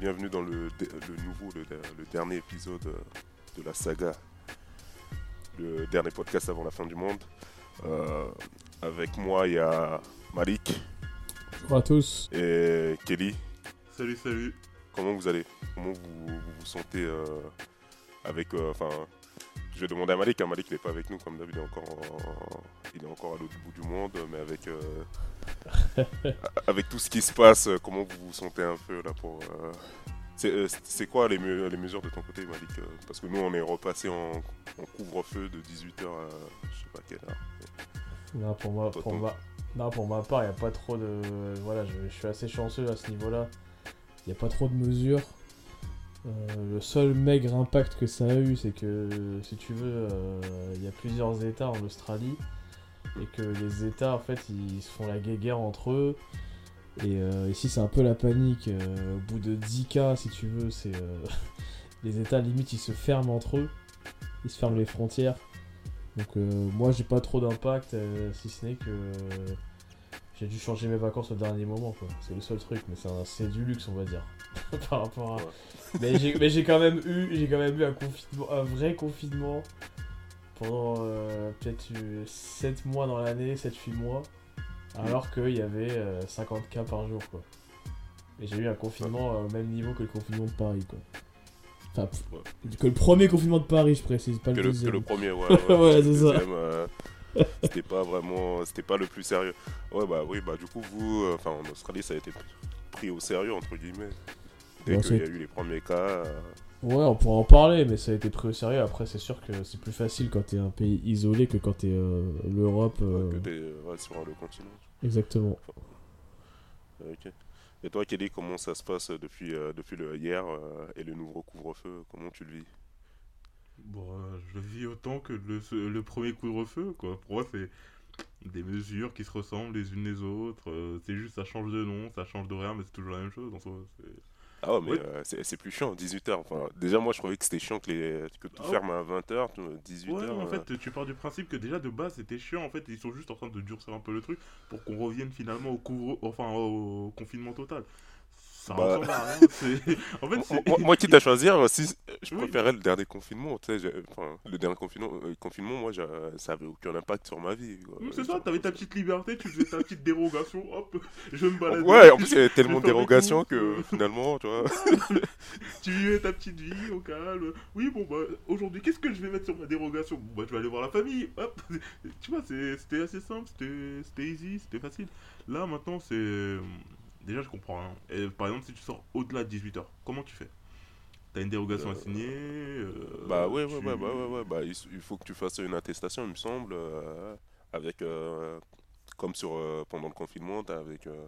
Bienvenue dans le, le nouveau, le, le dernier épisode euh, de la saga. Le dernier podcast avant la fin du monde. Euh, avec moi, il y a Malik Bonjour à tous. et Kelly. Salut, salut. Comment vous allez? Comment vous vous, vous sentez euh, avec. euh, Enfin, je vais demander à Malik. hein, Malik n'est pas avec nous comme d'habitude. Il est encore, en- il est encore à l'autre bout du monde, mais avec. euh, avec tout ce qui se passe, euh, comment vous vous sentez un peu là pour. euh, C'est quoi les, me- les mesures de ton côté, Malik Parce que nous, on est repassé en, en couvre-feu de 18h à je sais pas quelle heure. Non, pour, moi, Toi, pour, ton- ma... non, pour ma part, il n'y a pas trop de. Voilà, je, je suis assez chanceux à ce niveau-là. Il n'y a pas trop de mesures. Euh, le seul maigre impact que ça a eu, c'est que, si tu veux, euh, il y a plusieurs États en Australie. Et que les États, en fait, ils se font la guéguerre entre eux. Et euh, ici, c'est un peu la panique. au bout de 10 cas, si tu veux, c'est. les États, limite, ils se ferment entre eux. Ils se ferment les frontières. Donc moi j'ai pas trop d'impact si ce n'est que j'ai dû changer mes vacances au dernier moment quoi. C'est le seul truc mais c'est un- c'est du luxe on va dire par rapport à. Ouais. Mais j'ai mais j'ai quand même eu j'ai quand même eu un confinement un vrai confinement pendant euh, peut-être 7 mois dans l'année, 7-8 mois alors qu'il y avait euh, 50 cas par jour quoi. Et j'ai eu un confinement euh, au même niveau que le confinement de Paris quoi. Enfin, Ouais. que le premier confinement de Paris je précise, pas Que le le, que le premier, ouais. Ouais, c'est ça. C'était pas vraiment. C'était pas le plus sérieux. Ouais, bah oui, bah du coup, vous. euh, Enfin, en Australie, ça a été pris au sérieux, entre guillemets. Dès Ouais, qu'il y a eu les premiers cas. euh, Ouais, on pourra en parler, mais ça a été pris au sérieux. Après, c'est sûr que c'est plus facile quand t'es un pays isolé que quand t'es euh, l'Europe. euh, que t'es ouais, sur le continent. Exactement. Ok. Et toi, Kelly, comment ça se passe depuis, euh, depuis le hier euh, et le nouveau couvre-feu? Comment tu le vis? Bon, euh, je le vis autant que le, le premier couvre-feu, quoi. Pour moi, c'est des mesures qui se ressemblent les unes les autres. euh, c'est juste, ça change de nom, ça change d'horaire, mais c'est toujours la même chose. En soi, c'est- Ah ouais, mais euh, c'est c'est plus chiant, 18h. Enfin, déjà, moi, je trouvais que c'était chiant que, les, que tout Ah ferme à 20h, 18h. Ouais, en fait, tu pars du principe que déjà de base c'était chiant. En fait, ils sont juste en train de durcir un peu le truc pour qu'on revienne finalement au couvre, enfin au confinement total. Ça Bah. ressemble à rien. c'est- En fait, c'est. moi, moi, quitte à choisir, euh, si, je Oui. préférais le dernier confinement. Tu sais, j'ai- enfin, le dernier confinement, euh, confinement moi, ça avait aucun impact sur ma vie. c'est Sur- ça, t'avais ta petite liberté, tu faisais ta petite dérogation, hop, je me balade. Ouais, en plus, il y avait tellement de dérogations que euh. finalement, tu vois. tu vivais ta petite vie au calme. Oui, bon, bah, aujourd'hui, qu'est-ce que je vais mettre sur ma dérogation? Bon, bah, je vais aller voir la famille, hop. Tu vois, c'était assez simple, c'était c'était easy, c'était facile. Là, maintenant, c'est. Déjà, je comprends rien. Et, par exemple, si tu sors au-delà de 18h, comment tu fais? T'as une dérogation à signer euh, Bah ouais, ouais, tu- ouais, bah ouais, ouais, bah il, faut que tu fasses une attestation, il me semble, euh, avec, euh, comme sur, euh, pendant le confinement, t'as avec euh,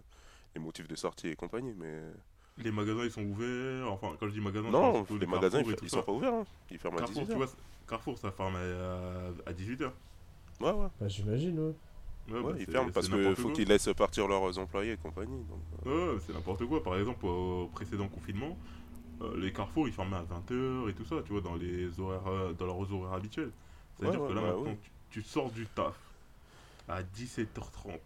les motifs de sortie et compagnie, mais... Les magasins, ils sont ouverts. Enfin, quand je dis magasins, Non, les magasins, ils, ils sont pas ouverts, hein. ils ferment à Carrefour, 18h. tu vois, Carrefour, ça ferme à, à 18h. Ouais, ouais, Bah, j'imagine, ouais. Ouais, bah, ils ferment parce qu'il faut qu'ils laissent partir leurs employés et compagnie. Donc, euh, Ouais, c'est n'importe quoi. Par exemple, au précédent confinement, euh, les carrefours ils fermaient à 20h et tout ça, tu vois, dans, les horaires, euh, dans leurs horaires habituels. C'est-à-dire Ouais, que là bah maintenant, tu, tu sors du taf à 17h30.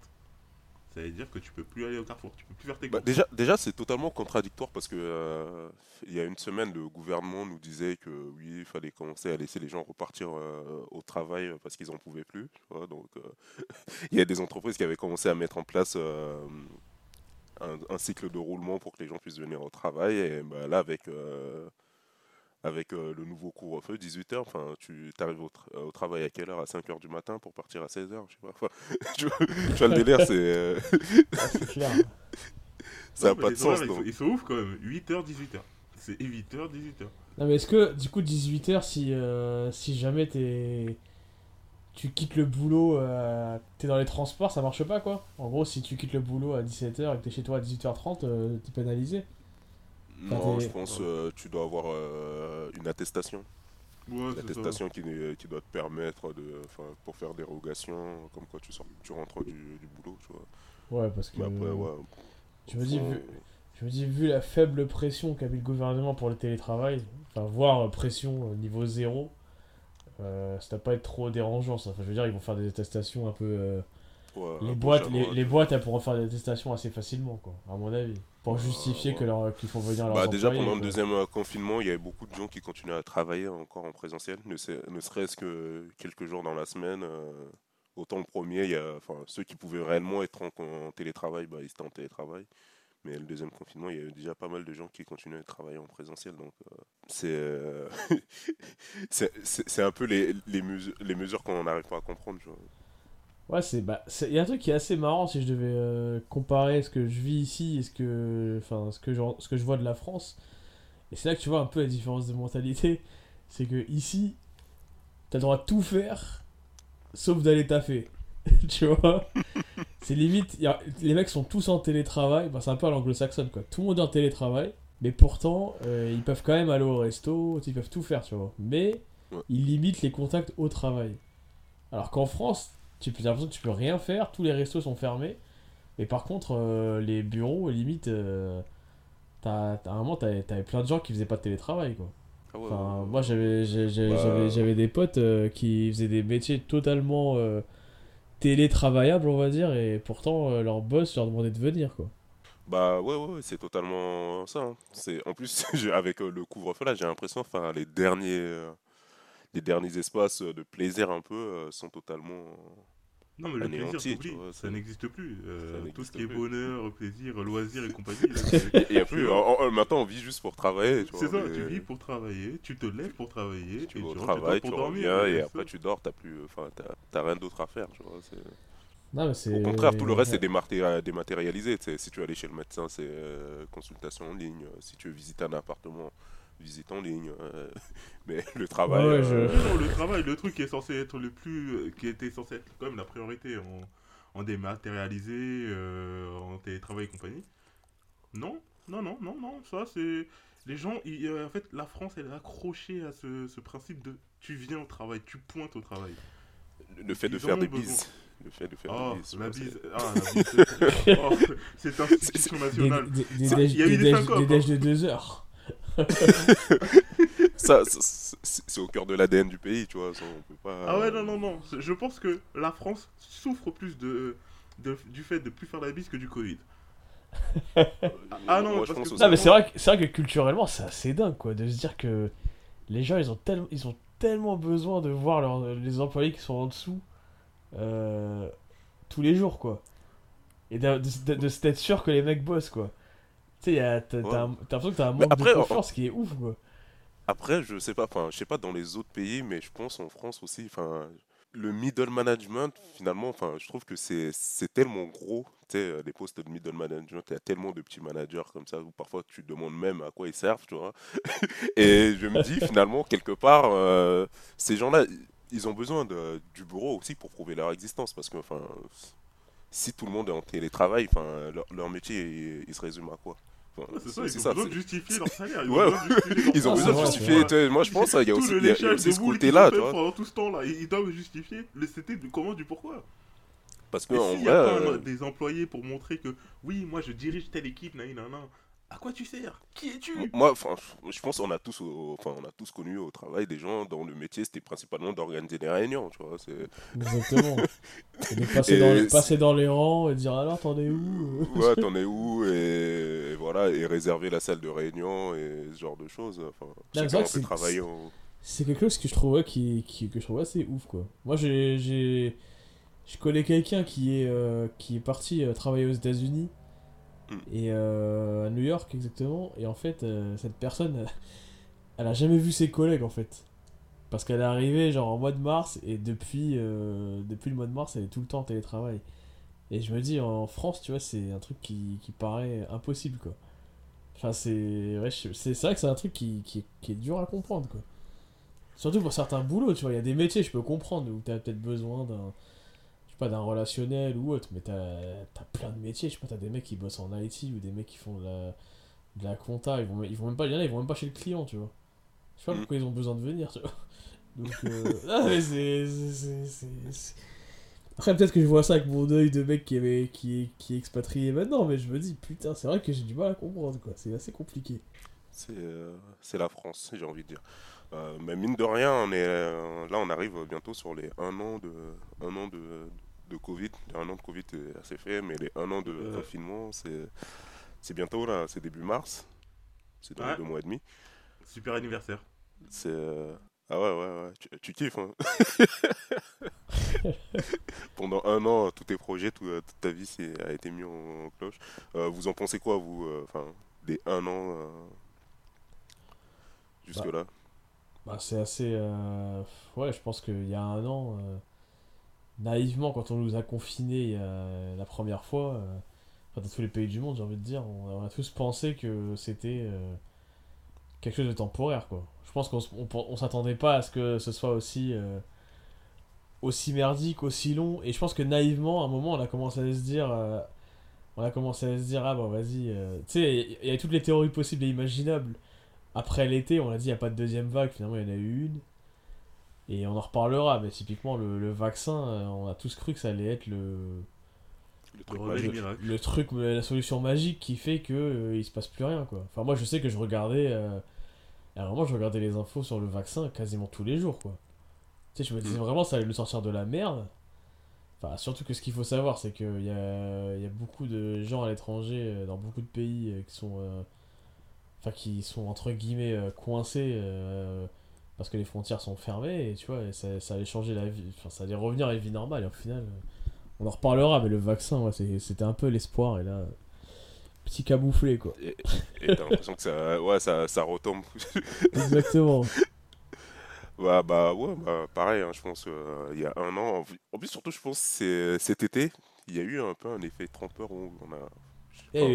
Ça veut dire que tu peux plus aller au carrefour, tu peux plus faire tes Bah, déjà, déjà c'est totalement contradictoire parce que euh, il y a une semaine, le gouvernement nous disait que oui, il fallait commencer à laisser les gens repartir euh, au travail parce qu'ils en pouvaient plus. tu vois, donc, euh, il y a des entreprises qui avaient commencé à mettre en place un, un cycle de roulement pour que les gens puissent venir au travail. Et bah, là, avec avec euh, le nouveau couvre-feu, 18h, enfin, tu arrives au, tra- au travail à quelle heure? À 5h du matin pour partir à 16h, je sais pas. Enfin, tu, vois, tu vois le délire, c'est euh, Ah, c'est clair. ça n'a pas de sens. horaires, ils donc. sont- Ils sont ouf quand même. 8h, 18h. C'est 8h, 18h. Non, mais est-ce que, du coup, 18h, si, euh, si jamais t'es. Tu quittes le boulot, euh, t'es dans les transports, ça marche pas quoi En gros, si tu quittes le boulot à 17h et que t'es chez toi à 18h30, euh, t'es pénalisé. Non, je pense euh, tu dois avoir euh, une attestation. Ouais, attestation qui, qui doit te permettre de, enfin, pour faire dérogation, comme quoi tu, sors, tu rentres du, du boulot, tu vois. Ouais, parce que. Mais après, ouais. Je me dis, vu, je me dis, vu la faible pression qu'a mis le gouvernement pour le télétravail, enfin, voire pression euh, niveau zéro, euh, ça doit pas être trop dérangeant, ça. Enfin, je veux dire, ils vont faire des attestations un peu. euh, ouais, les, boîtes, les, les boîtes, elles pourront faire des attestations assez facilement, quoi, à mon avis. Pour justifier que leur- qu'ils font venir leurs Bah, déjà pendant le deuxième euh, confinement, il y avait beaucoup de gens qui continuaient à travailler encore en présentiel, ne, se- ne serait-ce que quelques jours dans la semaine. euh, autant le premier, il y a, enfin, ceux qui pouvaient réellement être en, en télétravail, bah, ils étaient en télétravail. Mais le deuxième confinement, il y avait déjà pas mal de gens qui continuaient à travailler en présentiel. Donc euh, c'est euh, c'est c'est- c'est un peu les, les, mesures, les mesures qu'on n'arrive pas à comprendre. tu vois. Ouais, c'est bah, il y a un truc qui est assez marrant si je devais euh, comparer ce que je vis ici et ce que enfin ce que je ce que je vois de la France. Et c'est là que tu vois un peu la différence de mentalité, c'est que ici t'as le droit de tout faire sauf d'aller taffer. tu vois? C'est limite y a- les mecs sont tous en télétravail, bah, c'est un peu à l'anglo-saxonne quoi. Tout le monde est en télétravail, mais pourtant euh, ils peuvent quand même aller au resto, ils peuvent tout faire, tu vois. Mais ils limitent les contacts au travail. Alors qu'en France, tu as l'impression que tu peux rien faire, tous les restos sont fermés. Mais par contre, euh, les bureaux, limite, euh, t'as, t'as- à un moment, t'avais, t'avais plein de gens qui faisaient pas de télétravail, quoi. Ah ouais, Enfin, ouais, moi, j'avais, Bah. j'avais, j'avais des potes euh, qui faisaient des métiers totalement euh, télétravaillables, on va dire, et pourtant, euh, leur boss leur demandait de venir, quoi. Bah ouais, ouais, ouais, c'est totalement ça. hein. C'est en plus avec euh, le couvre-feu là, j'ai l'impression, enfin les derniers, euh, les derniers espaces euh, de plaisir un peu euh, sont totalement. Non, mais le plaisir, tu vois, ça n'existe plus. Euh, ça tout ce qui est bonheur, plaisir, loisir et compagnie. Il y a plus. en- en- maintenant, on vit juste pour travailler. Tu C'est vois, ça, mais tu vis pour travailler, tu te lèves pour travailler, Tu et vas tu travail, tu dormir. reviens et après ça. tu dors. T'as plus, enfin, t'as t'as rien d'autre à faire. Tu vois. c'est- Non, mais c'est... Au contraire, tout le reste est dématé- dématérialisé. tu. Si tu veux aller chez le médecin, c'est euh, consultation en ligne. Euh, Si tu veux visiter un appartement, visite en ligne. euh, Mais le travail. Ouais, je- euh, Non, non, le travail, le truc qui est censé être le plus. euh, qui était censé être quand même la priorité en, en dématérialisé, euh, en télétravail et compagnie. Non, non, non, non, non, ça c'est. Les gens, ils- euh, en fait, la France, elle est accrochée à ce, ce principe de tu viens au travail, tu pointes au travail. le fait de Ils faire des besoin. bises. Le fait de faire Oh, des bises. tu la bise. Ah, la bise. c'est- oh, institution Des, nationale. des, des, Ça, déj- il y a eu des des des hein. déj de deux heures. Ça, ça, c'est au cœur de l'ADN du pays, tu vois. ça, on peut pas... Ah ouais, non, non, non. Je pense que la France souffre plus de, de- du fait de plus faire la bise que du Covid. Ah non, Moi, je parce pense que-. Non, mais c'est vrai, que- c'est vrai que culturellement, c'est assez dingue, quoi, de se dire que les gens, ils ont, tellement ils ont tellement besoin de voir les employés qui sont en dessous euh, tous les jours, quoi. Et de, de, de, de s'être sûr que les mecs bossent, quoi. Tu sais, a- t'as l'impression que t'as un manque après, de en- confiance qui est ouf, quoi. Après, je sais pas, enfin, je sais pas dans les autres pays, mais je pense en France aussi, enfin, le middle management, finalement, enfin, je trouve que c'est c'est tellement gros, tu sais, les postes de middle management, il y a tellement de petits managers comme ça, où parfois tu te demandes même à quoi ils servent, tu vois. Et je me dis, finalement, quelque part, euh, ces gens-là, ils ont besoin de, du bureau aussi pour prouver leur existence, parce que, enfin, si tout le monde est en télétravail, enfin, leur, leur métier, il, il se résume à quoi? Enfin, C'est ça, ils ont besoin de justifier leur salaire. Ils Ouais, ont besoin de justifier leur ils ont besoin de vrai, justifier. Moi, je pense qu'il y a Tout aussi, le il y a- il y a léchage aussi de ce côté-là, pendant tout ce temps-là. Ils ils doivent justifier le c'était du comment, du pourquoi? Parce que en s'il y vrai, a pas euh, des employés pour montrer que oui, moi je dirige telle équipe, nan, nan, nan, à quoi tu sers? Qui es-tu? Moi, enfin, je pense qu'on a tous, enfin, on a tous connu au travail des gens dont le métier c'était principalement d'organiser des réunions, tu vois. Exactement. Et de passer, Et dans les, c'est- passer dans les rangs et dire alors, t'en es où? Ouais, t'en es où? Et, et voilà, et réserver la salle de réunion et ce genre de choses. Enfin, c'est que quelque chose que je trouvais qui, qui- que je trouve assez ouf quoi. Moi j'ai j'ai je connais quelqu'un qui est euh, qui est parti euh, travailler aux États-Unis. Et euh, à New York exactement et en fait euh, cette personne elle, elle a jamais vu ses collègues en fait. Parce qu'elle est arrivée genre en mois de mars et depuis euh, depuis le mois de mars elle est tout le temps en télétravail. Et je me dis en France, tu vois, c'est un truc qui, qui paraît impossible quoi. Enfin c'est ouais, c'est vrai que c'est un truc qui, qui, qui est dur à comprendre quoi. Surtout pour certains boulots, tu vois, il y a des métiers, je peux comprendre, où t'as peut-être besoin d'un, pas, d'un relationnel ou autre, mais t'as as plein de métiers, je sais pas, t'as des mecs qui bossent en IT ou des mecs qui font de la, de la compta, ils vont, ils vont même pas, il y en a, ils vont même pas chez le client, tu vois. Je sais pas Mm. pourquoi ils ont besoin de venir, tu vois. Donc, euh, ah, mais c'est- Après, peut-être que je vois ça avec mon œil de mec qui, avait, qui, est, qui est expatrié maintenant, mais je me dis, putain, c'est vrai que j'ai du mal à comprendre, quoi. C'est assez compliqué. C'est euh, la France, j'ai envie de dire. Euh, mais mine de rien, on est, euh, là on arrive bientôt sur les un an de, un an de, de Covid. Un an de Covid est assez fait, mais les un an de Euh. confinement, c'est c'est bientôt là, c'est début mars. C'est dans Ouais. deux mois et demi. Super anniversaire. C'est. euh, Ah ouais, ouais, ouais. Tu, tu kiffes, hein. Pendant un an, tous tes projets, tout- euh, toute ta vie c'est- a été mis en, en cloche. Euh, vous en pensez quoi, vous euh, Enfin, des un an euh, jusque-là? Bah, c'est assez. euh, Ouais, je pense qu'il y a un an, euh, naïvement, quand on nous a confinés euh, la première fois, euh, enfin, dans tous les pays du monde, j'ai envie de dire, on, a tous pensé que c'était euh, quelque chose de temporaire, quoi. Je pense qu'on on, on s'attendait pas à ce que ce soit aussi. euh, aussi merdique, aussi long, et je pense que naïvement, à un moment, on a commencé à se dire. on a commencé à se dire, ah bah vas-y. Tu sais, il y a toutes les théories possibles et imaginables après l'été, on a dit il n'y a pas de deuxième vague, finalement il y en a eu une. Et on en reparlera, mais typiquement le, le vaccin, euh, on a tous cru que ça allait être le, Le truc magique. le truc, la solution magique qui fait que euh, il se passe plus rien quoi. Enfin moi je sais que je regardais, euh, alors moi je regardais les infos sur le vaccin quasiment tous les jours quoi. Tu sais je me disais Mm. vraiment ça allait nous sortir de la merde. Enfin surtout que ce qu'il faut savoir c'est qu'il y a, il y a beaucoup de gens à l'étranger, euh, dans beaucoup de pays euh, qui sont, euh, enfin qui sont entre guillemets euh, coincés. Euh, parce que les frontières sont fermées et tu vois et ça, ça allait changer la vie enfin ça allait revenir à la vie normale et au final euh, on en reparlera mais le vaccin ouais, c'était un peu l'espoir et là euh, petit camouflé quoi Et t'as l'impression que ça, ouais, ça, ça retombe. exactement Ouais, bah ouais, bah, pareil, hein, je pense euh, il y a un an. En plus- En plus, surtout, je pense c'est cet été, il y a eu un peu un effet trompeur où on a.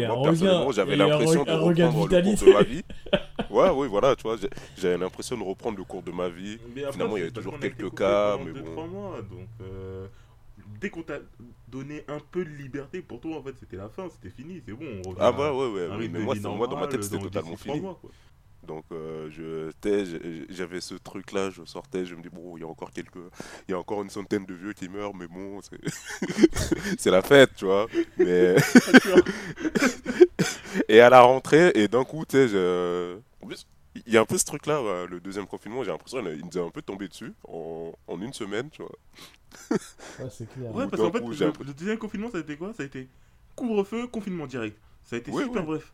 Moi, personnellement, j'avais l'impression re- de reprendre le cours de ma vie. Ouais, oui, voilà, tu vois, j'ai- j'avais l'impression de reprendre le cours de ma vie. Mais après, Finalement, il y avait toujours quelques cas, mais deux, bon. trois mois, donc euh, dès qu'on t'a donné un peu de liberté, pour toi, en fait, c'était la fin, c'était fini, c'est bon. On revient Ah bah ouais, ouais, mais moi, dans ma tête, c'était totalement fini. mois. Donc euh, je, j'avais ce truc-là, je sortais, je me dis bon, il y a encore quelques, il y a encore une centaine de vieux qui meurent, mais bon, c'est, c'est la fête, tu vois. Mais et à la rentrée, et d'un coup, tu sais, je... en plus, il y a un peu ce truc-là, ouais, le deuxième confinement, j'ai l'impression qu'il nous est un peu tombé dessus en, en une semaine, tu vois. ouais c'est clair Ouais, Ou parce qu'en fait, coup, le, deuxième confinement, ça a été quoi? Ça a été couvre-feu, confinement direct. Ça a été Oui, super oui. bref.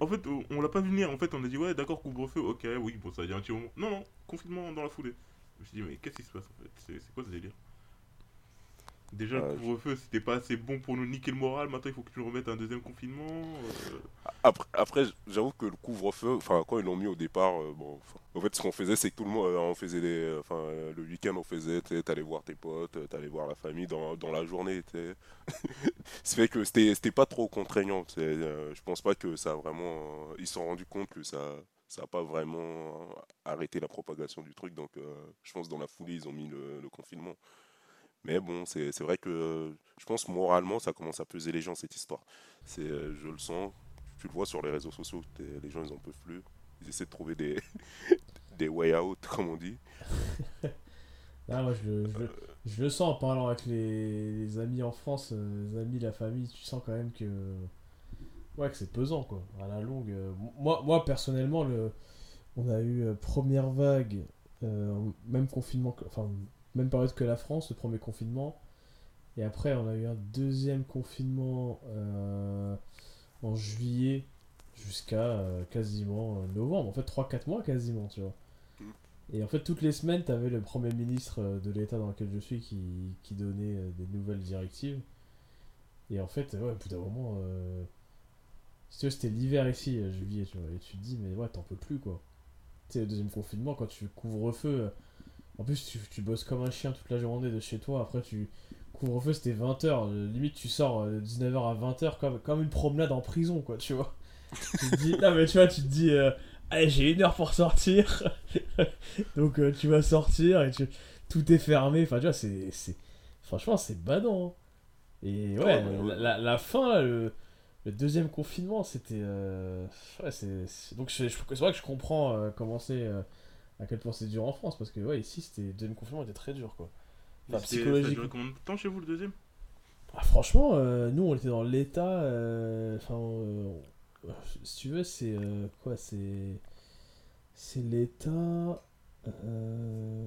En fait, on, l'a pas vu venir. En fait, on a dit, ouais, d'accord, couvre-feu, ok, oui, bon, ça a dit un petit moment. Non, non, confinement dans la foulée. Je me suis dit, mais qu'est-ce qui se passe en fait? C'est quoi ce délire? Déjà, le couvre-feu, c'était pas assez bon pour nous niquer le moral. Maintenant, il faut que tu nous remettes un deuxième confinement. euh, Après, après, j'avoue que le couvre-feu, enfin, quand ils l'ont mis au départ, euh, bon, en fait, ce qu'on faisait, c'est que tout le monde, euh, on faisait enfin, le week-end, on faisait, t'allais voir tes potes, t'allais voir la famille dans, dans la journée, tu sais. Ce fait que c'était, pas trop contraignant, euh, je pense pas que ça a vraiment, euh, ils se sont rendus compte que ça, ça a pas vraiment arrêté la propagation du truc, donc, euh, je pense dans la foulée, ils ont mis le, le confinement. Mais bon, c'est, vrai que, je pense moralement, ça commence à peser les gens, cette histoire. Euh, je le sens, tu le vois sur les réseaux sociaux, les gens ils en peuvent plus. Ils essaient de trouver des, des way out, comme on dit. Ah, moi, je, je, je le sens en parlant avec les, amis en France, euh, les amis, la famille, tu sens quand même que. Ouais, que c'est pesant, quoi. À la longue. euh, moi, moi, personnellement, le, on a eu première vague, même confinement, enfin, même période que la France, le premier confinement. Et après, on a eu un deuxième confinement euh, en juillet jusqu'à euh, quasiment euh, novembre. En fait, 3-4 mois quasiment, tu vois. Et en fait, toutes les semaines, tu avais le Premier ministre de l'État dans lequel je suis qui, qui donnait des nouvelles directives. Et en fait, ouais, au bout d'un moment, euh, c'était l'hiver ici, juillet, tu vois. Et tu te dis, mais ouais, t'en peux plus, quoi. Tu sais, le deuxième confinement, quand tu couvre-feu, euh, en plus, tu, tu bosses comme un chien toute la journée de chez toi. Après, tu. Couvre-feu, c'était 20h. limite, tu sors euh, de 19h à 20h comme, comme une promenade en prison, quoi, tu vois. tu te dis, non, mais tu vois, tu te dis, euh, allez, j'ai une heure pour sortir. Donc, euh, tu vas sortir et tu... tout est fermé. Enfin, tu vois, c'est. Franchement, c'est badant. hein. Et ouais, ouais, ouais. La, la fin, là, le- le deuxième confinement, c'était. euh, Donc, c'est vrai que je comprends euh, comment c'est. À quel point c'est dur en France, parce que, ouais, ici, c'était, le deuxième confinement était très dur, quoi. Enfin, C'était- Ça a psychologique. duré combien de temps chez vous le deuxième? Ah, franchement, euh, nous, on était dans l'état. euh, Enfin, euh, si tu veux, c'est. euh, quoi C'est. C'est l'état.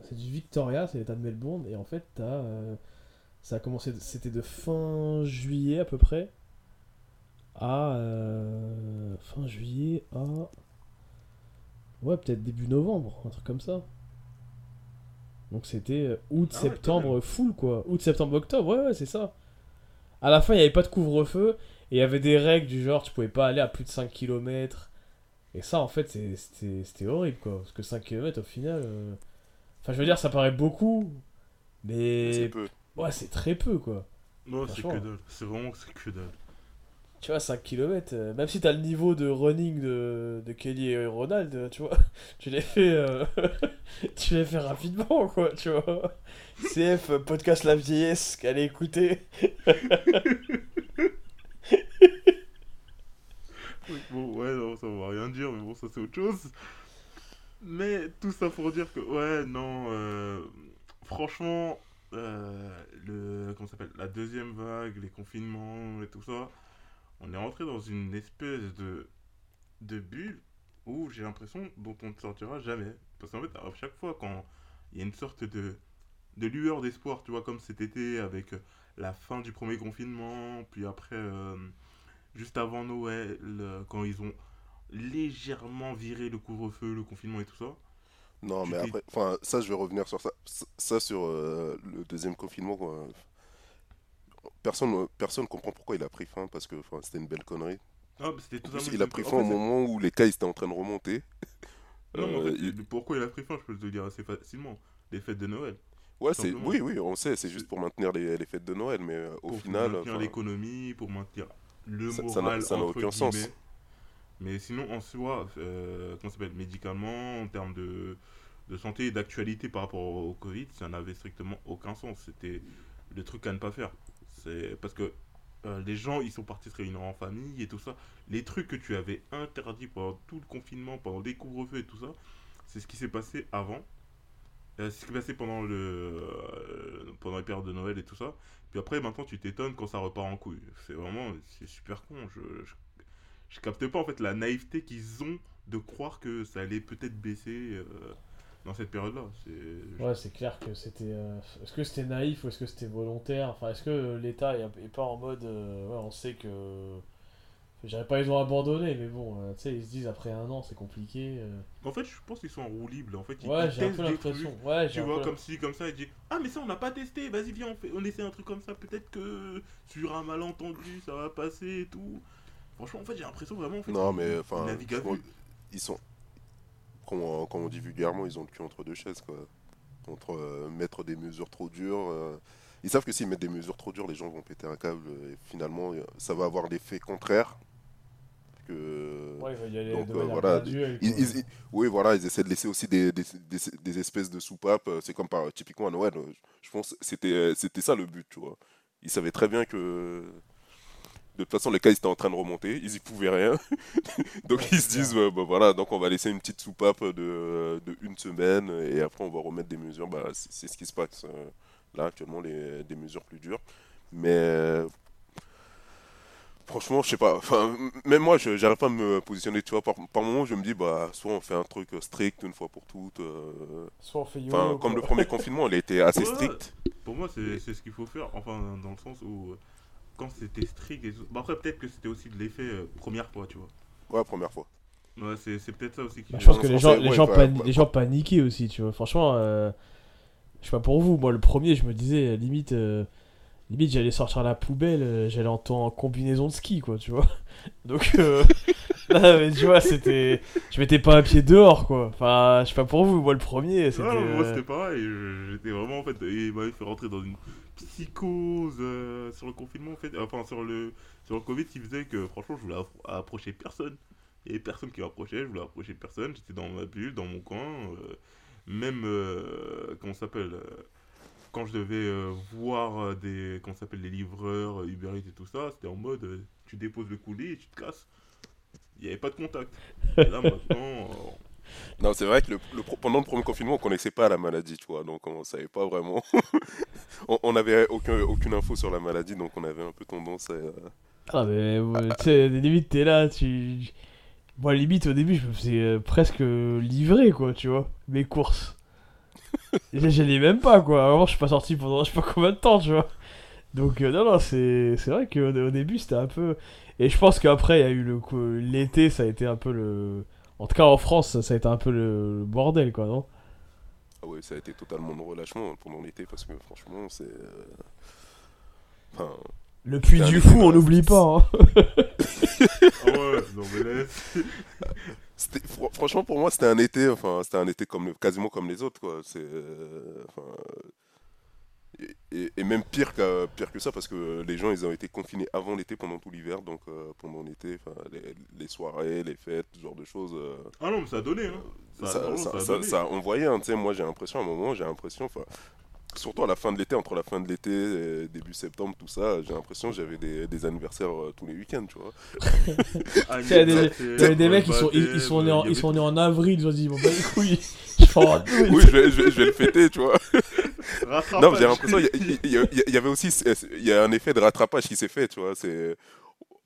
c'est du Victoria, c'est l'état de Melbourne, et en fait, t'as. ça a commencé. C'était de fin juillet à peu près. À. fin juillet à. Ouais, peut-être début novembre, un truc comme ça. Donc c'était euh, août, Ah ouais, quand septembre, full quoi. Août, septembre, octobre, ouais, ouais, c'est ça. À la fin, il n'y avait pas de couvre-feu et il y avait des règles du genre, tu pouvais pas aller à plus de 5 km. Et ça, en fait, c'est- c'était c'était horrible quoi. Parce que 5 km au final. euh, Enfin, je veux dire, ça paraît beaucoup, mais. C'est peu. Ouais, c'est très peu quoi. Non, c'est que dalle. C'est vraiment que c'est que dalle. Tu vois, 5 km, même si t'as le niveau de running de, de Kelly et Ronald, euh, tu vois, tu les fais, euh, tu les fais rapidement, quoi, tu vois. CF, euh, podcast La Vieillesse, allez écouter. Oui, bon, ouais, non, ça va rien dire, mais bon, ça c'est autre chose. Mais tout ça pour dire que, ouais, non, euh, franchement, euh, le, comment s'appelle, la deuxième vague, les confinements et tout ça, on est rentré dans une espèce de, de bulle où j'ai l'impression dont on ne sortira jamais. Parce qu'en fait, à chaque fois quand il y a une sorte de, de lueur d'espoir, tu vois, comme cet été avec la fin du premier confinement, puis après, euh, juste avant Noël, euh, quand ils ont légèrement viré le couvre-feu, le confinement et tout ça. Non, Tu mais après, enfin, ça, je vais revenir sur ça. Ça, ça, sur euh, le deuxième confinement, quoi. Personne, personne comprend pourquoi il a pris fin, parce que c'était une belle connerie. Ah, mais En plus, il a pris fin au moment où les cas étaient en train de remonter. Non, mais en Euh, fait, il- pourquoi il a pris fin, je peux te le dire assez facilement. Les fêtes de Noël. Ouais, c'est oui, oui, on sait, c'est juste pour maintenir les, les fêtes de Noël, mais euh, au pour final, maintenir enfin, l'économie, pour maintenir le Ça- ça n'a- moral, ça n'a entre aucun sens. guillemets. Mais sinon, en soi, euh, comment s'appelle, médicalement, en termes de, de santé et d'actualité par rapport au Covid, ça n'avait strictement aucun sens. C'était le truc à ne pas faire. Parce que euh, les gens, ils sont partis se réunir en famille et tout ça. Les trucs que tu avais interdits pendant tout le confinement, pendant des couvre-feux et tout ça, c'est ce qui s'est passé avant. Euh, c'est ce qui s'est passé pendant, le, euh, pendant les périodes de Noël et tout ça. Puis après, maintenant, tu t'étonnes quand ça repart en couille. C'est vraiment, c'est super con. Je, je, je capte pas en fait la naïveté qu'ils ont de croire que ça allait peut-être baisser dans cette période-là. C'est, Ouais, c'est clair que c'était. euh, Est-ce que c'était naïf ou est-ce que c'était volontaire? Enfin, est-ce que euh, l'État est, pas en mode. euh, ouais, on sait que. Je dirais pas ils ont abandonné, mais bon, euh, tu sais, ils se disent après un an c'est compliqué. euh. En fait, je pense qu'ils sont en roue libre. En fait, ils, Ouais, ils j'ai un testent peu des l'impression. trucs, Ouais, Tu vois, peu comme si, comme ça, ils disent Ah, mais ça, on n'a pas testé. Vas-y, viens, on, fait, on essaie un truc comme ça. Peut-être que sur un malentendu, ça va passer et tout. Franchement, en fait, j'ai l'impression vraiment. En fait, non, ils- mais ils enfin, sont, on, comme on dit vulgairement, ils ont le cul entre deux chaises, quoi. Entre euh, mettre des mesures trop dures. euh, Ils savent que s'ils mettent des mesures trop dures, les gens vont péter un câble et finalement, euh, ça va avoir l'effet contraire. Que... Ouais, il va y aller Donc, euh, voilà, Ils- ils- ils- oui, voilà, ils essaient de laisser aussi des, des, des, des espèces de soupapes. euh, C'est comme par, typiquement à Noël. euh, Je pense que c'était euh, c'était ça le but, tu vois. Ils savaient très bien que de toute façon les cas ils étaient en train de remonter, ils y pouvaient rien. donc ils se disent, euh, bah, voilà, donc on va laisser une petite soupape de, de une semaine et après on va remettre des mesures. Bah, c'est ce qui se passe euh, là actuellement, les, des mesures plus dures. Mais Franchement, je sais pas. Enfin, même moi, je j'arrive pas à me positionner. Tu vois, par, par moment, je me dis, bah, soit on fait un truc strict une fois pour toutes. euh, Soit on fait Enfin, YOLO. comme le premier confinement, il a été assez Ouais, strict. Pour moi, c'est c'est ce qu'il faut faire. Enfin, dans le sens où, quand c'était strict et tout. Bah, après, peut-être que c'était aussi de l'effet euh, première fois, tu vois. Ouais, première fois. Ouais, c'est c'est peut-être ça aussi qui. Bah, je pense en que les gens, les, ouais, gens bah, pani- les gens paniquaient aussi, tu vois. Franchement, euh, je sais pas pour vous, moi le premier, je me disais, limite, euh, limite j'allais sortir la poubelle, j'allais en, temps- en combinaison de ski, quoi, tu vois. Donc, euh, là, mais tu vois, c'était. Je mettais pas un pied dehors, quoi. Enfin, je sais pas pour vous, moi le premier, c'était. Ouais, moi c'était pareil, je- j'étais vraiment en fait, il m'avait fait rentrer dans une psychose euh, sur le confinement en fait, enfin sur le, sur le Covid qui faisait que franchement je voulais appro- approcher personne. Il y avait personne qui m'approchait, je voulais approcher personne, j'étais dans ma bulle, dans mon coin, euh, même, euh, comment ça s'appelle, euh, quand je devais euh, voir euh, des. Comment s'appelle Les livreurs, euh, Uber Eats et tout ça, c'était en mode euh, tu déposes le colis et tu te casses. Il n'y avait pas de contact. Et là maintenant. Non, c'est vrai que le, pendant le premier confinement, on connaissait pas la maladie, tu vois, donc on savait pas vraiment. on on avait aucun, aucune info sur la maladie, donc on avait un peu tendance à. Ah, mais ouais, tu sais, limite, t'es là, tu. Moi, limite, au début, je me faisais euh, presque livrer, quoi, tu vois, mes courses. J'allais même pas, quoi. Avant, je suis pas sorti pendant je sais pas combien de temps, tu vois. Donc, euh, non, non, c'est c'est vrai qu'au au début, c'était un peu. Et je pense qu'après, il y a eu le. coup- L'été, ça a été un peu le. En tout cas, en France, ça a été un peu le, le bordel, quoi, non? Ah ouais, ça a été totalement le relâchement pendant l'été, parce que franchement, c'est. euh, Enfin. Le puits du fou, on n'oublie pas, hein. Ah ouais, non mais laisse. C'était- fr- franchement, pour moi, c'était un été, enfin, c'était un été comme le- quasiment comme les autres, quoi. C'est, euh, enfin, et, et- et même pire que, pire que ça, parce que les gens, ils ont été confinés avant l'été, pendant tout l'hiver, donc euh, pendant l'été, les, les soirées, les fêtes, ce genre de choses. euh, Ah non, mais ça a donné, hein. Ça, ça, vraiment, ça, ça a ça- donné. ça- on voyait, hein, tu sais, moi j'ai l'impression, à un moment, j'ai l'impression, enfin, surtout à la fin de l'été, entre la fin de l'été et début septembre, tout ça, j'ai l'impression que j'avais des, des anniversaires euh, tous les week-ends, tu vois. Ah, il y a des, mecs, ils sont, ils, ils sont nés en, ils sont avait nés en avril, ils ont dit, bon, bah les couilles, avril. oui, je vais, je, vais, je vais le fêter, tu vois. Rattrapage. Non, j'ai l'impression qu'il y, avait aussi il y a un effet de rattrapage qui s'est fait, tu vois. C'est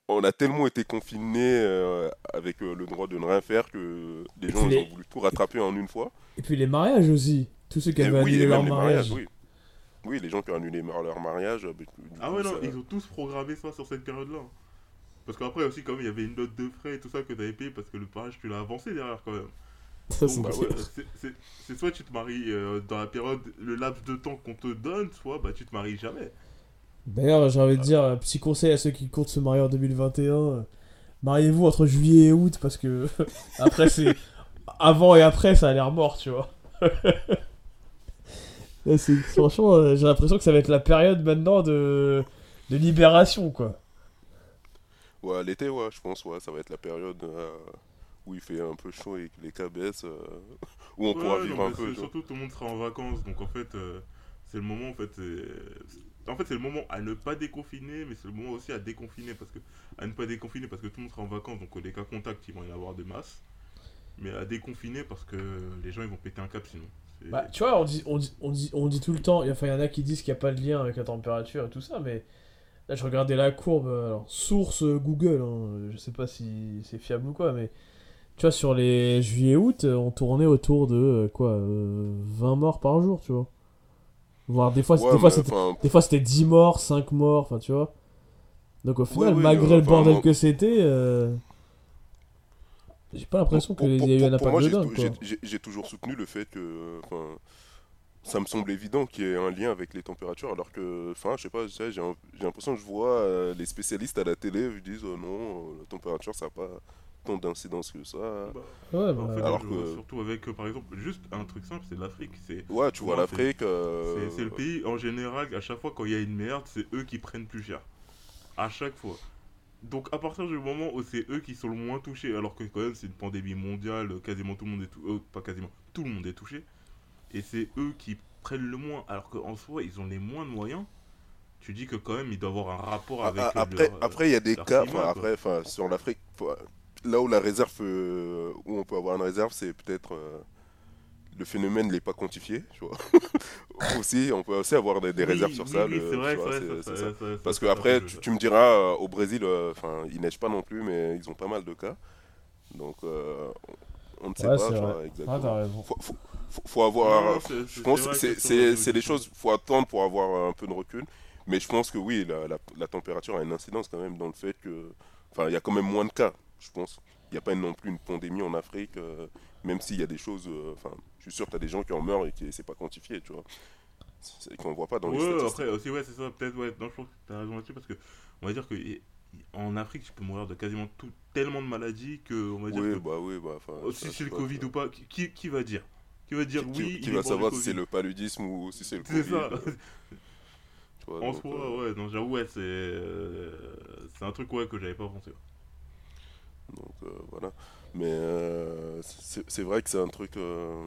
on a tellement été confinés euh, avec euh, le droit de ne rien faire que les gens Les- ils ont voulu tout rattraper en une fois. Et puis les mariages aussi. Tous ceux qui avaient oui, annulé leur mariage. mariages, oui. Oui, les gens qui ont annulé leur mariage. euh, du Ah ouais, non, ça- ils ont tous programmé ça sur cette période-là. Parce qu'après aussi, quand même, il y avait une note de frais et tout ça que t'avais payé parce que le mariage, tu l'as avancé derrière quand même. C'est bah ouais. euh, soit tu te maries euh, dans la période, le laps de temps qu'on te donne, soit bah tu te maries jamais. D'ailleurs, j'ai envie de dire, un petit conseil à ceux qui comptent se marier en 2021. euh, Mariez-vous entre juillet et août parce que après c'est avant et après ça a l'air mort, tu vois. Là, franchement, euh, j'ai l'impression que ça va être la période maintenant de de libération quoi. Ouais, l'été, ouais, je pense, ouais, ça va être la période euh, où il fait un peu chaud et que les cas baissent, euh, où on pourra vivre non, un peu. Surtout, tout le monde sera en vacances, donc en fait, euh, c'est le moment, en fait, en fait, c'est le moment à ne pas déconfiner, mais c'est le moment aussi à déconfiner, parce que à ne pas déconfiner parce que tout le monde sera en vacances, donc euh, les cas contacts, ils vont y en avoir de masse, mais à déconfiner parce que les gens, ils vont péter un cap sinon. Bah, tu vois, on dit, on, dit, on, dit, on dit tout le temps, enfin, il y en a qui disent qu'il n'y a pas de lien avec la température et tout ça, mais là, je regardais la courbe, euh, alors, source euh, Google, hein, je sais pas si c'est fiable ou quoi, mais tu vois, sur les juillet-août, euh, on tournait autour de, quoi, euh, 20 morts par jour, tu vois. Voire des fois, Ouais, des fois, c'était enfin, des fois, c'était 10 morts, 5 morts, enfin, tu vois. Donc, au final, malgré le bordel que c'était, euh, j'ai pas l'impression qu'il y a eu un impact moi, de j'ai dingue, j'ai- toujours soutenu le fait que. enfin, ça me semble évident qu'il y ait un lien avec les températures, alors que. Enfin, je sais pas, j'ai l'impression que je vois euh, les spécialistes à la télé, ils disent euh, non, la température, ça n'a pas tant d'incidence que ça. Bah, Ouais, en bah, fait, alors je que- surtout avec, euh, par exemple, juste un truc simple, c'est l'Afrique. C'est Ouais, tu vois l'Afrique. euh, c'est- c'est le pays, en général, à chaque fois quand il y a une merde, c'est eux qui prennent plus cher. À chaque fois. Donc à partir du moment où c'est eux qui sont le moins touchés, alors que quand même c'est une pandémie mondiale, quasiment tout le monde est touché, pas quasiment, tout le monde est touché, et c'est eux qui prennent le moins, alors qu'en soi ils ont les moins de moyens, tu dis que quand même il doit avoir un rapport Ah, avec... ah, euh, après, leur, euh, après, il y a des cas. climat, après, enfin, sur l'Afrique, là où la réserve, euh, où on peut avoir une réserve, c'est peut-être euh, le phénomène n'est pas quantifié. Tu vois. aussi, on peut aussi avoir des, des Oui, réserves sur oui, ça. oui, c'est vrai, c'est ça- Parce que après, tu, me diras, euh, au Brésil, euh, enfin, il neige pas non plus, mais ils ont pas mal de cas. Donc, euh, on ne sait Ouais, pas Ah, exactement. t'as raison. faut, faut, faut- faut avoir. Je pense c'est des choses, faut attendre pour avoir un peu de recul. Mais je pense que oui, la, la- la température a une incidence quand même dans le fait que. Enfin, il y a quand même moins de cas, je pense. Il n'y a pas non plus une pandémie en Afrique, euh, même s'il y a des choses. euh, Enfin, suis sûr que tu as des gens qui en meurent et qui c'est pas quantifié, tu vois. C'est qu'on voit pas dans les Ouais, statistiques. après aussi, ouais, c'est ça, peut-être, ouais. Non, je pense que t'as raison là-dessus parce que on va dire que en Afrique, tu peux mourir de quasiment tout, tellement de maladies que on va dire Oui, que bah oui, bah. enfin, oh, si c'est le pas, Covid tu ou pas, qui- va dire? Qui va dire Qui- oui qui va savoir si c'est le paludisme ou si c'est le C'est Covid ça. euh, tu vois, En donc, soi, euh, ouais, non, j'avoue, ouais, c'est euh, c'est un truc ouais que j'avais pas pensé. Donc euh, voilà. Mais euh, c'est vrai que c'est un truc. euh,